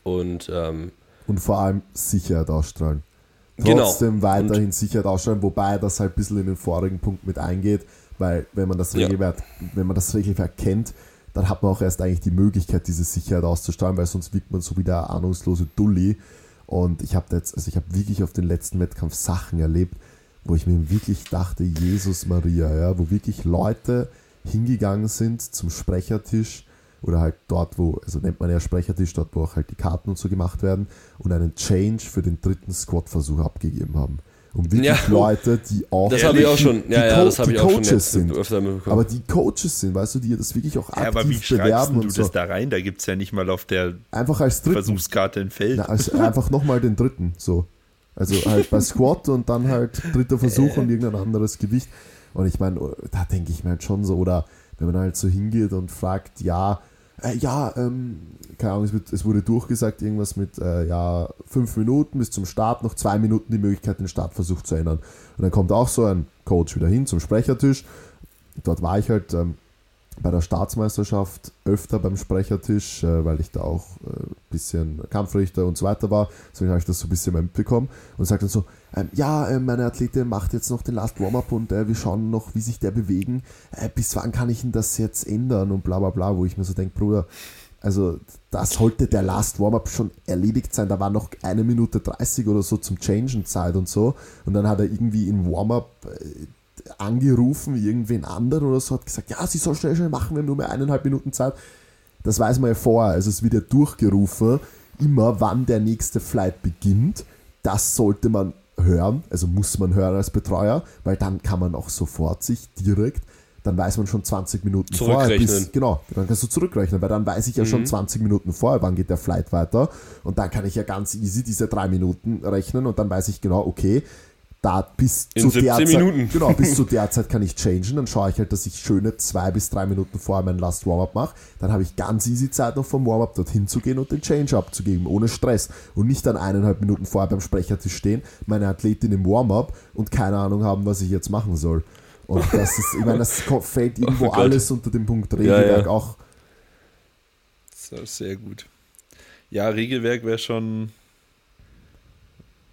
Und ähm, und vor allem Sicherheit ausstrahlen. Genau. Trotzdem weiterhin Sicherheit ausstrahlen, wobei das halt ein bisschen in den vorigen Punkt mit eingeht, weil wenn man das Ja. Regelwerk, wenn man das Regelwerk kennt, dann hat man auch erst eigentlich die Möglichkeit, diese Sicherheit auszustrahlen, weil sonst wirkt man so wie der ahnungslose Dulli. Und ich habe jetzt, also ich habe wirklich auf den letzten Wettkampf Sachen erlebt, wo ich mir wirklich dachte, Jesus Maria, ja, wo wirklich Leute hingegangen sind zum Sprechertisch oder halt dort, wo, also nennt man ja Sprechertisch, dort, wo auch halt die Karten und so gemacht werden und einen Change für den dritten Squat-Versuch abgegeben haben. Und wirklich Ja. Leute, die auch. das habe ich auch schon, die ja, ja, Co- das habe ich auch schon Coaches jetzt sind. Aber die Coaches sind, weißt du, die das wirklich auch aktiv Ja, aber wie schreibst bewerben du und so. das da rein? Da gibt es ja nicht mal auf der Einfach als dritten. Versuchskarte ein Feld. Na, also einfach nochmal den dritten, so. Also halt bei Squat und dann halt dritter Versuch und irgendein anderes Gewicht. Und ich meine, da denke ich mir halt schon so, oder wenn man halt so hingeht und fragt, ja, äh, ja, ähm, keine Ahnung, es, wird, es wurde durchgesagt, irgendwas mit, äh, ja, fünf Minuten bis zum Start, noch zwei Minuten die Möglichkeit, den Startversuch zu ändern. Und dann kommt auch so ein Coach wieder hin zum Sprechertisch. Dort war ich halt ähm, bei der Staatsmeisterschaft öfter beim Sprechertisch, äh, weil ich da auch ein äh, bisschen Kampfrichter und so weiter war. Deswegen habe ich das so ein bisschen mitbekommen und sagt dann so, ähm, ja, äh, meine Athletin macht jetzt noch den Last Warm-Up und äh, wir schauen noch, wie sich der bewegen. Äh, bis wann kann ich denn das jetzt ändern und bla bla bla, wo ich mir so denke, Bruder, also da sollte der Last Warm-Up schon erledigt sein. Da war noch eine Minute 30 oder so zum Changen Zeit und so. Und dann hat er irgendwie im Warm-Up äh, angerufen, irgendwen anderen oder so, hat gesagt, ja, sie soll schnell, schnell machen, wir haben nur mehr eineinhalb Minuten Zeit. Das weiß man ja vorher, also es wird ja durchgerufen, immer wann der nächste Flight beginnt. Das sollte man hören, also muss man hören als Betreuer, weil dann kann man auch sofort sich direkt, dann weiß man schon 20 Minuten vorher, bis, genau, dann kannst du zurückrechnen, weil dann weiß ich ja schon 20 Minuten vorher, wann geht der Flight weiter und dann kann ich ja ganz easy diese drei Minuten rechnen und dann weiß ich genau, okay, da bis In zu der 17 Zeit, Minuten. genau, bis zu der Zeit kann ich changen, dann schaue ich halt, dass ich schöne zwei bis drei Minuten vorher mein Last Warm-Up mache, dann habe ich ganz easy Zeit noch vom Warm-Up dorthin zu gehen und den Change abzugeben, ohne Stress und nicht dann eineinhalb Minuten vorher beim Sprechertisch stehen, meine Athletin im Warm-Up und keine Ahnung haben, was ich jetzt machen soll. Und das ist, ich meine, das fällt irgendwo Oh alles unter den Punkt Regelwerk ja. auch. So, sehr gut. Ja, Regelwerk wäre schon,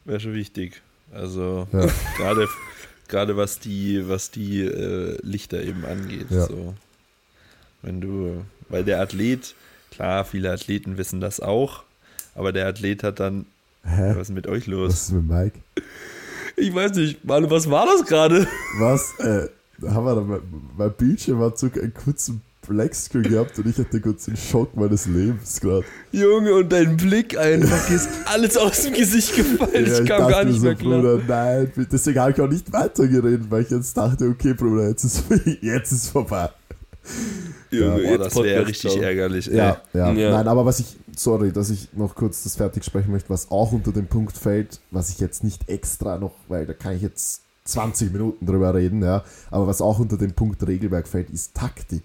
wäre schon wichtig. Also Ja. gerade, gerade was die, was die äh, Lichter eben angeht. Ja. So. Wenn du, weil der Athlet, klar, viele Athleten wissen das auch, aber der Athlet hat dann, Hä? was ist mit euch Was los? ist mit Mike? ich weiß nicht, Manu, was war das gerade? Was? Äh, haben wir da, mein, Bildschirm hat sogar einen kurzen Blackscreen gehabt und ich hatte kurz den Schock meines Lebens gerade. Junge, und dein Blick einfach, ist alles aus dem Gesicht gefallen. Ja, ich kam gar nicht so, mehr klar. Bruder, nein, deswegen habe ich auch nicht weitergeredet, weil ich jetzt dachte, okay, Bruder, jetzt ist, jetzt ist vorbei. Junge, Boah, jetzt das wäre richtig schauen. ärgerlich. Ja, ja, Ja. Nein, aber was ich, sorry, dass ich noch kurz das fertig sprechen möchte, was auch unter den Punkt fällt, was ich jetzt nicht extra noch, weil da kann ich jetzt 20 Minuten drüber reden, ja, aber was auch unter den Punkt Regelwerk fällt, ist Taktik.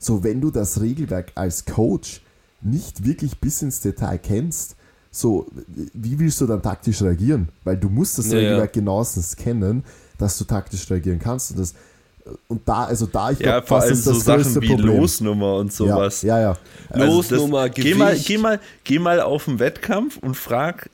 So, wenn du das Regelwerk als Coach nicht wirklich bis ins Detail kennst, so, wie willst du dann taktisch reagieren? Weil du musst das Ja, ja. Regelwerk genauestens kennen, dass du taktisch reagieren kannst. Und das Und da, also da, ich Ja, glaube, vor das allem ist so das Sachen größte wie Problem. Losnummer und sowas. Ja, ja, ja. Also Losnummer, das, geh mal, geh mal, geh mal auf den Wettkampf und frag,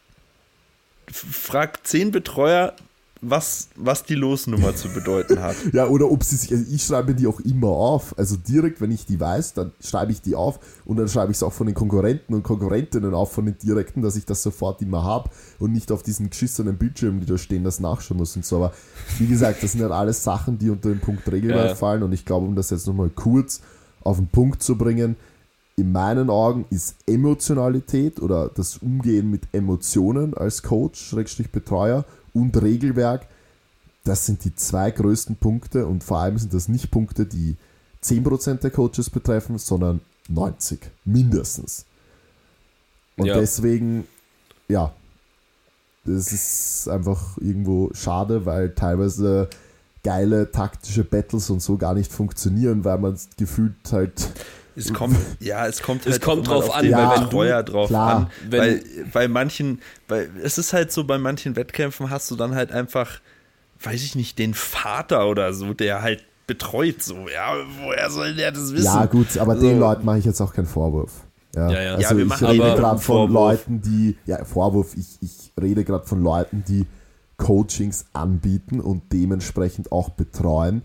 frag zehn Betreuer, was, was die Losnummer zu bedeuten hat. Ja, oder ob sie sich, also ich schreibe die auch immer auf. Also direkt, wenn ich die weiß, dann schreibe ich die auf und dann schreibe ich es auch von den Konkurrenten und Konkurrentinnen auf, von den direkten, dass ich das sofort immer habe und nicht auf diesen geschissenen Bildschirmen, die da stehen, das nachschauen muss und so. Aber wie gesagt, das sind halt alles Sachen, die unter den Punkt Regelwerk Ja. fallen und ich glaube, um das jetzt nochmal kurz auf den Punkt zu bringen, in meinen Augen ist Emotionalität oder das Umgehen mit Emotionen als Coach, Schrägstrich Betreuer und Regelwerk das sind die zwei größten Punkte und vor allem sind das nicht Punkte, die 10% der Coaches betreffen, sondern 90 mindestens. Und Ja. deswegen, ja, das ist einfach irgendwo schade, weil teilweise geile taktische Battles und so gar nicht funktionieren, weil man gefühlt halt Es kommt, ja, es kommt Es halt kommt auch mal drauf auf an, den weil wenn du- Betreuer drauf klar, an. wenn- weil bei manchen, weil es ist halt so, bei manchen Wettkämpfen hast du dann halt einfach, weiß ich nicht, den Vater oder so, der halt betreut so. Ja, woher soll der das wissen? Ja, gut, aber So. den Leuten mache ich jetzt auch keinen Vorwurf. Ja, Ja, ja. Also Ja, wir ich machen rede gerade von Vorwurf. Leuten, die, ja, Vorwurf, ich, ich rede gerade von Leuten, die Coachings anbieten und dementsprechend auch betreuen.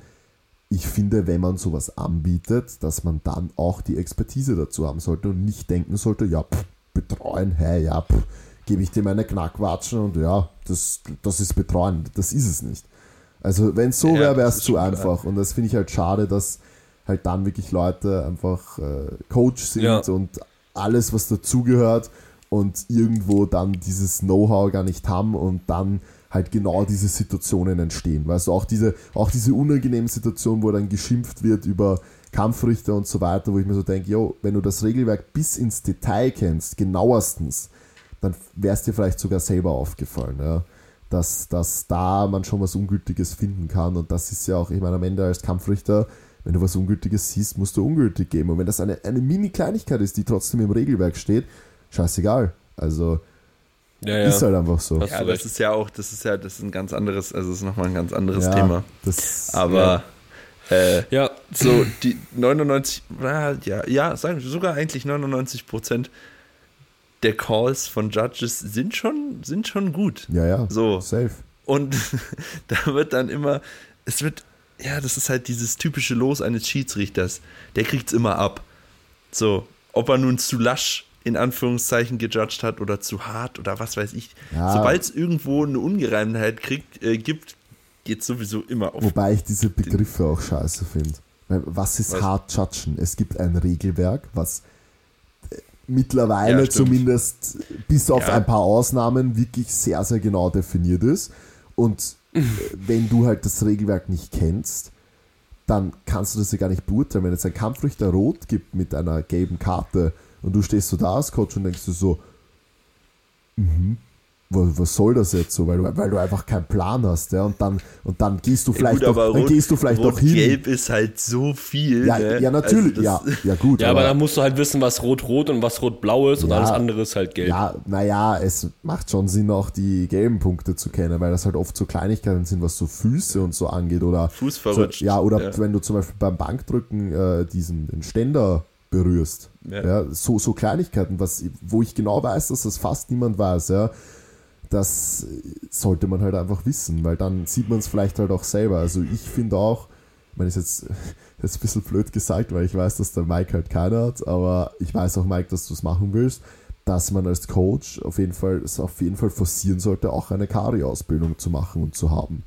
Ich finde, wenn man sowas anbietet, dass man dann auch die Expertise dazu haben sollte und nicht denken sollte, ja, pff, betreuen, hey, ja, pff, gebe ich dir meine Knackwatschen und ja, das, das ist betreuen. Das ist es nicht. Also wenn es so Ja, wäre, wäre es zu klar. einfach. Und das finde ich halt schade, dass halt dann wirklich Leute einfach äh, Coach sind Ja. und alles, was dazugehört und irgendwo dann dieses Know-how gar nicht haben und dann halt genau diese Situationen entstehen. Weißt du, auch diese, auch diese unangenehmen Situationen, wo dann geschimpft wird über Kampfrichter und so weiter, wo ich mir so denke, jo, wenn du das Regelwerk bis ins Detail kennst, genauestens, dann wäre es dir vielleicht sogar selber aufgefallen, ja. Dass, dass da man schon was Ungültiges finden kann. Und das ist ja auch, ich meine, am Ende als Kampfrichter, wenn du was Ungültiges siehst, musst du ungültig geben. Und wenn das eine, eine Mini-Kleinigkeit ist, die trotzdem im Regelwerk steht, scheißegal. Also Ja, ja. ist halt einfach so. Ja, das recht. ist ja auch, das ist ja, das ist ein ganz anderes, also das ist nochmal ein ganz anderes ja, Thema. Das, Aber äh, Ja, so die 99, na, ja, ja, sagen wir sogar eigentlich 99 Prozent der Calls von Judges sind schon, sind schon gut. ja, ja, So. safe. Und da wird dann immer, es wird, ja, das ist halt dieses typische Los eines Schiedsrichters. Der kriegt's immer ab. So, ob er nun zu lasch in Anführungszeichen gejudged hat oder zu hart oder was weiß ich. Ja. Sobald es irgendwo eine Ungereimtheit kriegt, äh, gibt, geht sowieso immer auf. Wobei ich diese Begriffe auch scheiße finde. Was ist Was? hart judgen? Es gibt ein Regelwerk, was äh, mittlerweile Ja, zumindest bis auf Ja. ein paar Ausnahmen wirklich sehr, sehr genau definiert ist. Und äh, wenn du halt das Regelwerk nicht kennst, dann kannst du das ja gar nicht beurteilen. Wenn jetzt ein Kampfrichter rot gibt mit einer gelben Karte und du stehst so da als Coach und denkst du so, mhm, was, was soll das jetzt so? Weil du, weil du einfach keinen Plan hast, ja. Und dann, und dann gehst du vielleicht Gut, doch, aber dann rot- gehst du vielleicht doch hin. Gelb ist halt so viel. Ja, ne? ja, natürlich, Also ja, ja gut. ja, aber dann musst du halt wissen, was rot-rot und was rot-blau ist und Ja. alles andere ist halt gelb. Ja, naja, es macht schon Sinn, auch die gelben Punkte zu kennen, weil das halt oft so Kleinigkeiten sind, was so Füße und so angeht. Oder Fuß so, verrutscht. ja, oder Ja. wenn du zum Beispiel beim Bankdrücken äh, diesen den Ständer berührst. Ja. Ja. so, so Kleinigkeiten, was, wo ich genau weiß, dass das fast niemand weiß, ja. Das sollte man halt einfach wissen, weil dann sieht man es vielleicht halt auch selber. Also ich finde auch, ich meine, ist jetzt, jetzt ein bisschen blöd gesagt, weil ich weiß, dass der Mike halt keiner hat, aber ich weiß auch, Mike, dass du es machen willst, dass man als Coach auf jeden Fall es auf jeden Fall forcieren sollte, auch eine Kari-Ausbildung zu machen und zu haben.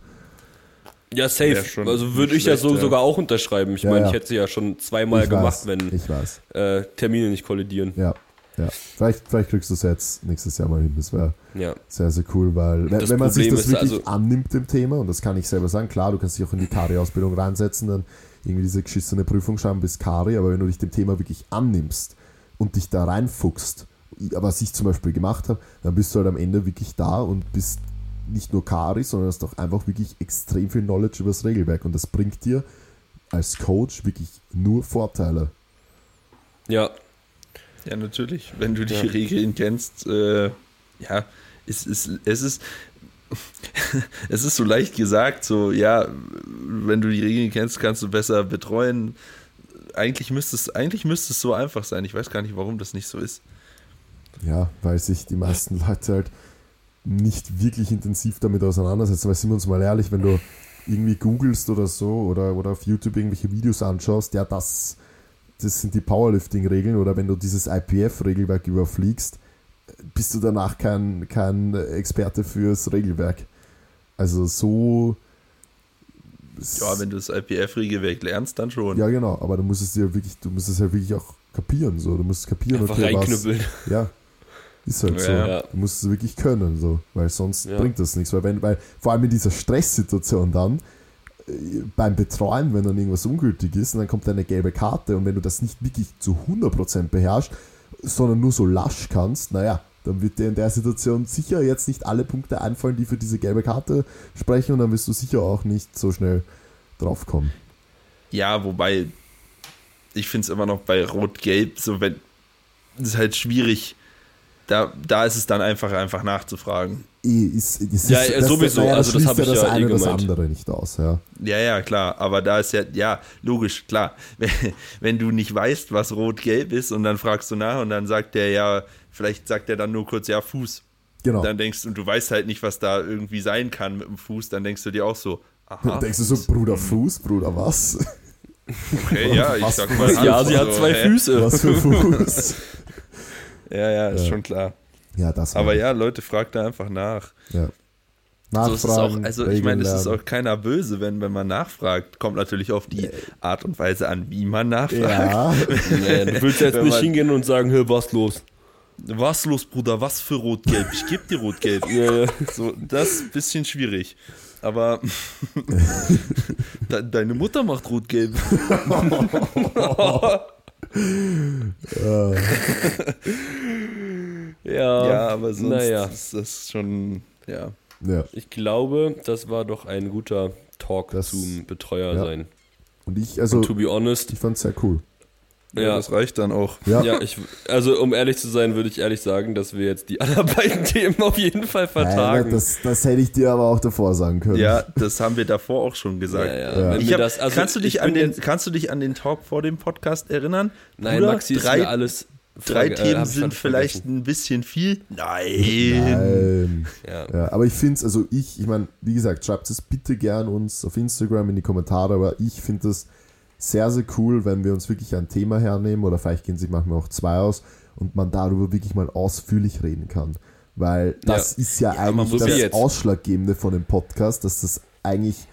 Ja, safe. Schon Also würde ich ja so sogar auch unterschreiben. Ich Ja, meine, ja. ich hätte sie ja schon zweimal ich gemacht, weiß, wenn Ich weiß. äh, Termine nicht kollidieren. Ja, ja. Vielleicht, vielleicht kriegst du es jetzt nächstes Jahr mal hin. Das wäre Ja. sehr, sehr cool, weil wenn, Das wenn man sich das ist wirklich also- annimmt, dem Thema, und das kann ich selber sagen, klar, du kannst dich auch in die Kari-Ausbildung reinsetzen, dann irgendwie diese geschissene Prüfung schreiben bis Kari, aber wenn du dich dem Thema wirklich annimmst und dich da reinfuchst, was ich zum Beispiel gemacht habe, dann bist du halt am Ende wirklich da und bist nicht nur Kari, sondern hast auch einfach wirklich extrem viel Knowledge über das Regelwerk und das bringt dir als Coach wirklich nur Vorteile. Ja, Ja, natürlich. Wenn du die Ja. Regeln kennst, äh, ja, es ist, es ist, es ist so leicht gesagt, so, ja, wenn du die Regeln kennst, kannst du besser betreuen. Eigentlich müsste es, eigentlich müsste es so einfach sein. Ich weiß gar nicht, warum das nicht so ist. Ja, weil sich die meisten Leute halt nicht wirklich intensiv damit auseinandersetzen. Weil sind wir uns mal ehrlich, wenn du irgendwie googelst oder so oder, oder auf YouTube irgendwelche Videos anschaust, ja, das, das sind die Powerlifting-Regeln oder wenn du dieses IPF-Regelwerk überfliegst, bist du danach kein, kein Experte fürs Regelwerk. Also so. Ja, wenn du das IPF-Regelwerk lernst, dann schon. Ja, genau, aber du musst es dir wirklich, du musst es halt wirklich auch kapieren. So. Du musst kapieren, Einfach okay, was, reinknüppeln. Ja. Ist halt so. Ja. Ja. Du musst es wirklich können, so, weil sonst Ja. bringt das nichts. Weil, wenn, weil vor allem in dieser Stresssituation dann, äh, beim Betreuen, wenn dann irgendwas ungültig ist und dann kommt eine gelbe Karte und wenn du das nicht wirklich zu 100% beherrschst, sondern nur so lasch kannst, naja, dann wird dir in der Situation sicher jetzt nicht alle Punkte einfallen, die für diese gelbe Karte sprechen und dann wirst du sicher auch nicht so schnell draufkommen. Ja, wobei ich finde es immer noch bei Rot-Gelb, so wenn es ist halt schwierig. Da, da ist es dann einfach, einfach nachzufragen. Eh, Ist, ist, Ja, ja, sowieso, naja, also das schließt hab ich das ja eh eine das gemeint. andere nicht aus, ja. Ja, ja, klar. Aber da ist ja, ja, logisch, klar. Wenn, wenn du nicht weißt, was Rot-Gelb ist und dann fragst du nach und dann sagt der ja, vielleicht sagt er dann nur kurz, ja, Fuß. Genau. Dann denkst du, und du weißt halt nicht, was da irgendwie sein kann mit dem Fuß, dann denkst du dir auch so, aha. Dann denkst du so, Bruder Fuß, Bruder was? Okay, ja, ich sag mal. Ja, sie hat zwei? Füße. Was für Fuß? Ja, ja, ist Ja. schon klar. Ja, das Aber ja, Leute, fragt da einfach nach. ja. So ist es auch, Nachfragen, also ich meine, es ist auch keiner böse, wenn, wenn man nachfragt. Kommt natürlich auf die Art und Weise an, wie man nachfragt. Ja, Nee, du willst jetzt nicht hingehen und sagen, hör, was los? Was los, Bruder? Was für Rot-Gelb? Ich geb dir Rot-Gelb. Ja, ja. So, das ist ein bisschen schwierig. Aber de deine Mutter macht Rot-Gelb. Ja, Ja, aber sonst Naja, ist das schon, ja. ja. ich glaube, das war doch ein guter Talk Das- zum Betreuer ja. sein. Und ich, also, To be honest, ich fand es sehr cool. Ja. ja. Das reicht dann auch. Ja, Ja, ich, also um ehrlich zu sein, würde ich ehrlich sagen, dass wir jetzt die anderen beiden Themen auf jeden Fall Nein, vertagen. das, das hätte ich dir aber auch davor sagen können. Ja, das haben wir davor auch schon gesagt. ja, ja. Ja. Hab, das, also kannst, du dich ich an den, jetzt- kannst du dich an den Talk vor dem Podcast erinnern? Nein, Bruder, Maxi, ist drei, mir alles. drei Frage- Themen sind vielleicht vergessen. ein bisschen viel. Nein. Nein. Ja. Ja, aber ich finde es, also ich, ich meine, wie gesagt, schreibt es bitte gern uns auf Instagram in die Kommentare, aber ich finde es sehr, sehr cool, wenn wir uns wirklich ein Thema hernehmen oder vielleicht gehen sich manchmal auch zwei aus und man darüber wirklich mal ausführlich reden kann. Weil das ist ja, man eigentlich das ja jetzt. Ausschlaggebende von dem Podcast, dass das eigentlich,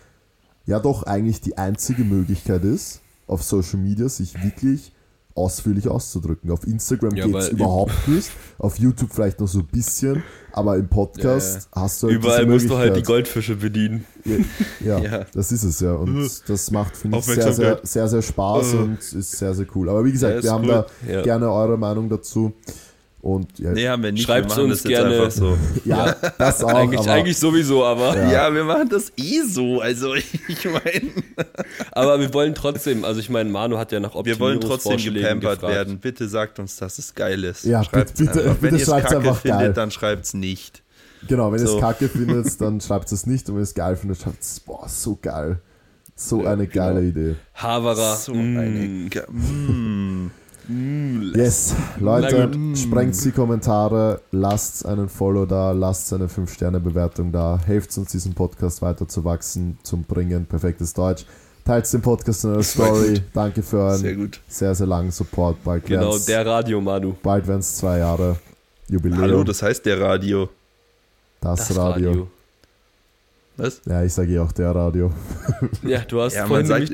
ja doch eigentlich die einzige Möglichkeit ist, auf Social Media sich wirklich ausführlich auszudrücken. Auf Instagram Ja, geht es überhaupt nicht, auf YouTube vielleicht noch so ein bisschen, aber im Podcast hast du halt Überall musst du halt die. Goldfische bedienen. Ja, Ja. das ist es ja. Und das macht, finde ich, sehr, sehr, sehr, sehr Spaß und ist sehr, sehr cool. Aber wie gesagt, Ja, wir haben cool. da Ja. gerne eure Meinung dazu. Und ja, Nee, haben wir nicht. Schreibt's wir uns das jetzt gerne. einfach so. ja das auch. eigentlich, aber, eigentlich sowieso, aber, Ja. Ja. wir machen das eh so. Also ich meine, aber wir wollen trotzdem, also ich meine, Manu hat ja nach wir wollen trotzdem gepampert gefragt. werden. Bitte sagt uns, dass es geil ist. Ja, Schreibt's bitte- bitte- einfach. Wenn bitte ihr es kacke einfach findet, geil. dann schreibt's nicht. Genau, wenn ihr So. es kacke findet, dann schreibt es nicht. Und wenn ihr es geil findet, schreibt es, boah, so geil. So eine geile Idee. Havara. So mm. eine. Ge- Mm. Mm. Yes, Leute, Na sprengt die Kommentare, lasst einen Follow da, lasst eine 5-Sterne-Bewertung da, helft uns, diesen Podcast weiter zu wachsen, zum Bringen, perfektes Deutsch. Teilt den Podcast in eurer Story. Danke für euren Sehr gut. sehr, sehr langen Support. Bald Genau, der Radio, Manu. Bald werden es zwei Jahre Jubiläum. Hallo, das heißt der Radio. das, Das Radio. Radio. Was? Ja, ich sage eh auch der Radio. Ja, du hast Ja, man sagt,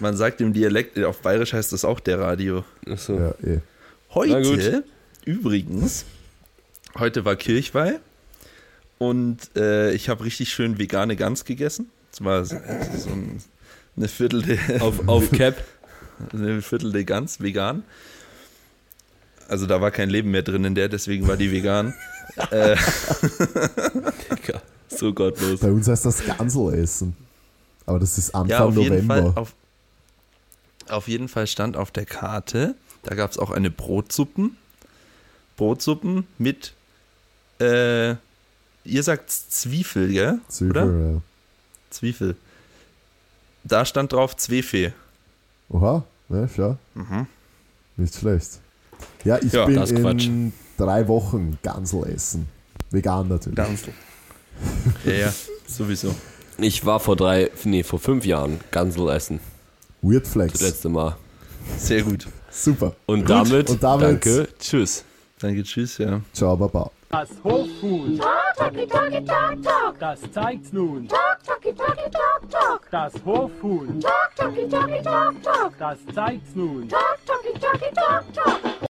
man sagt im Dialekt, auf Bayerisch heißt das auch der Radio. Achso. Ja, eh. Heute, übrigens, heute war Kirchweih und äh, ich habe richtig schön vegane Gans gegessen. Das war so, so ein, eine Viertel der, Auf, auf Cap. eine Viertel der Gans vegan. Also da war kein Leben mehr drin in der, deswegen war die vegan. äh, so gottlos. Bei uns heißt das Gansel essen. Aber das ist Anfang ja, auf jeden, Fall, November. auf, auf jeden Fall stand auf der Karte, da gab es auch eine Brotsuppen. Brotsuppen mit äh, ihr sagt Zwiefel, gell? Zwiebel, Oder? ja. Zwiefel. Da stand drauf Zwefee. Oha, ja, schau. Nicht schlecht. Ja, ich Mhm. Ja, bin das ist Quatsch. in drei Wochen Gansel essen. Vegan natürlich. Gansel. Ja, ja, sowieso. Ich war vor drei, nee, vor fünf Jahren Gansel essen. Weird Das Flex. letzte Mal. Sehr gut. Super. Und Gut. damit, Und damit danke, tschüss. Danke, tschüss, ja. Ciao, Baba. Das Hofhuhn, Talkie, talkie, talk, talk. das zeigt's nun. Talk, talkie, talk, talk. Das Hofhuhn, Talk, talkie, talk, talk. das zeigt's nun. Talk, talkie, talkie,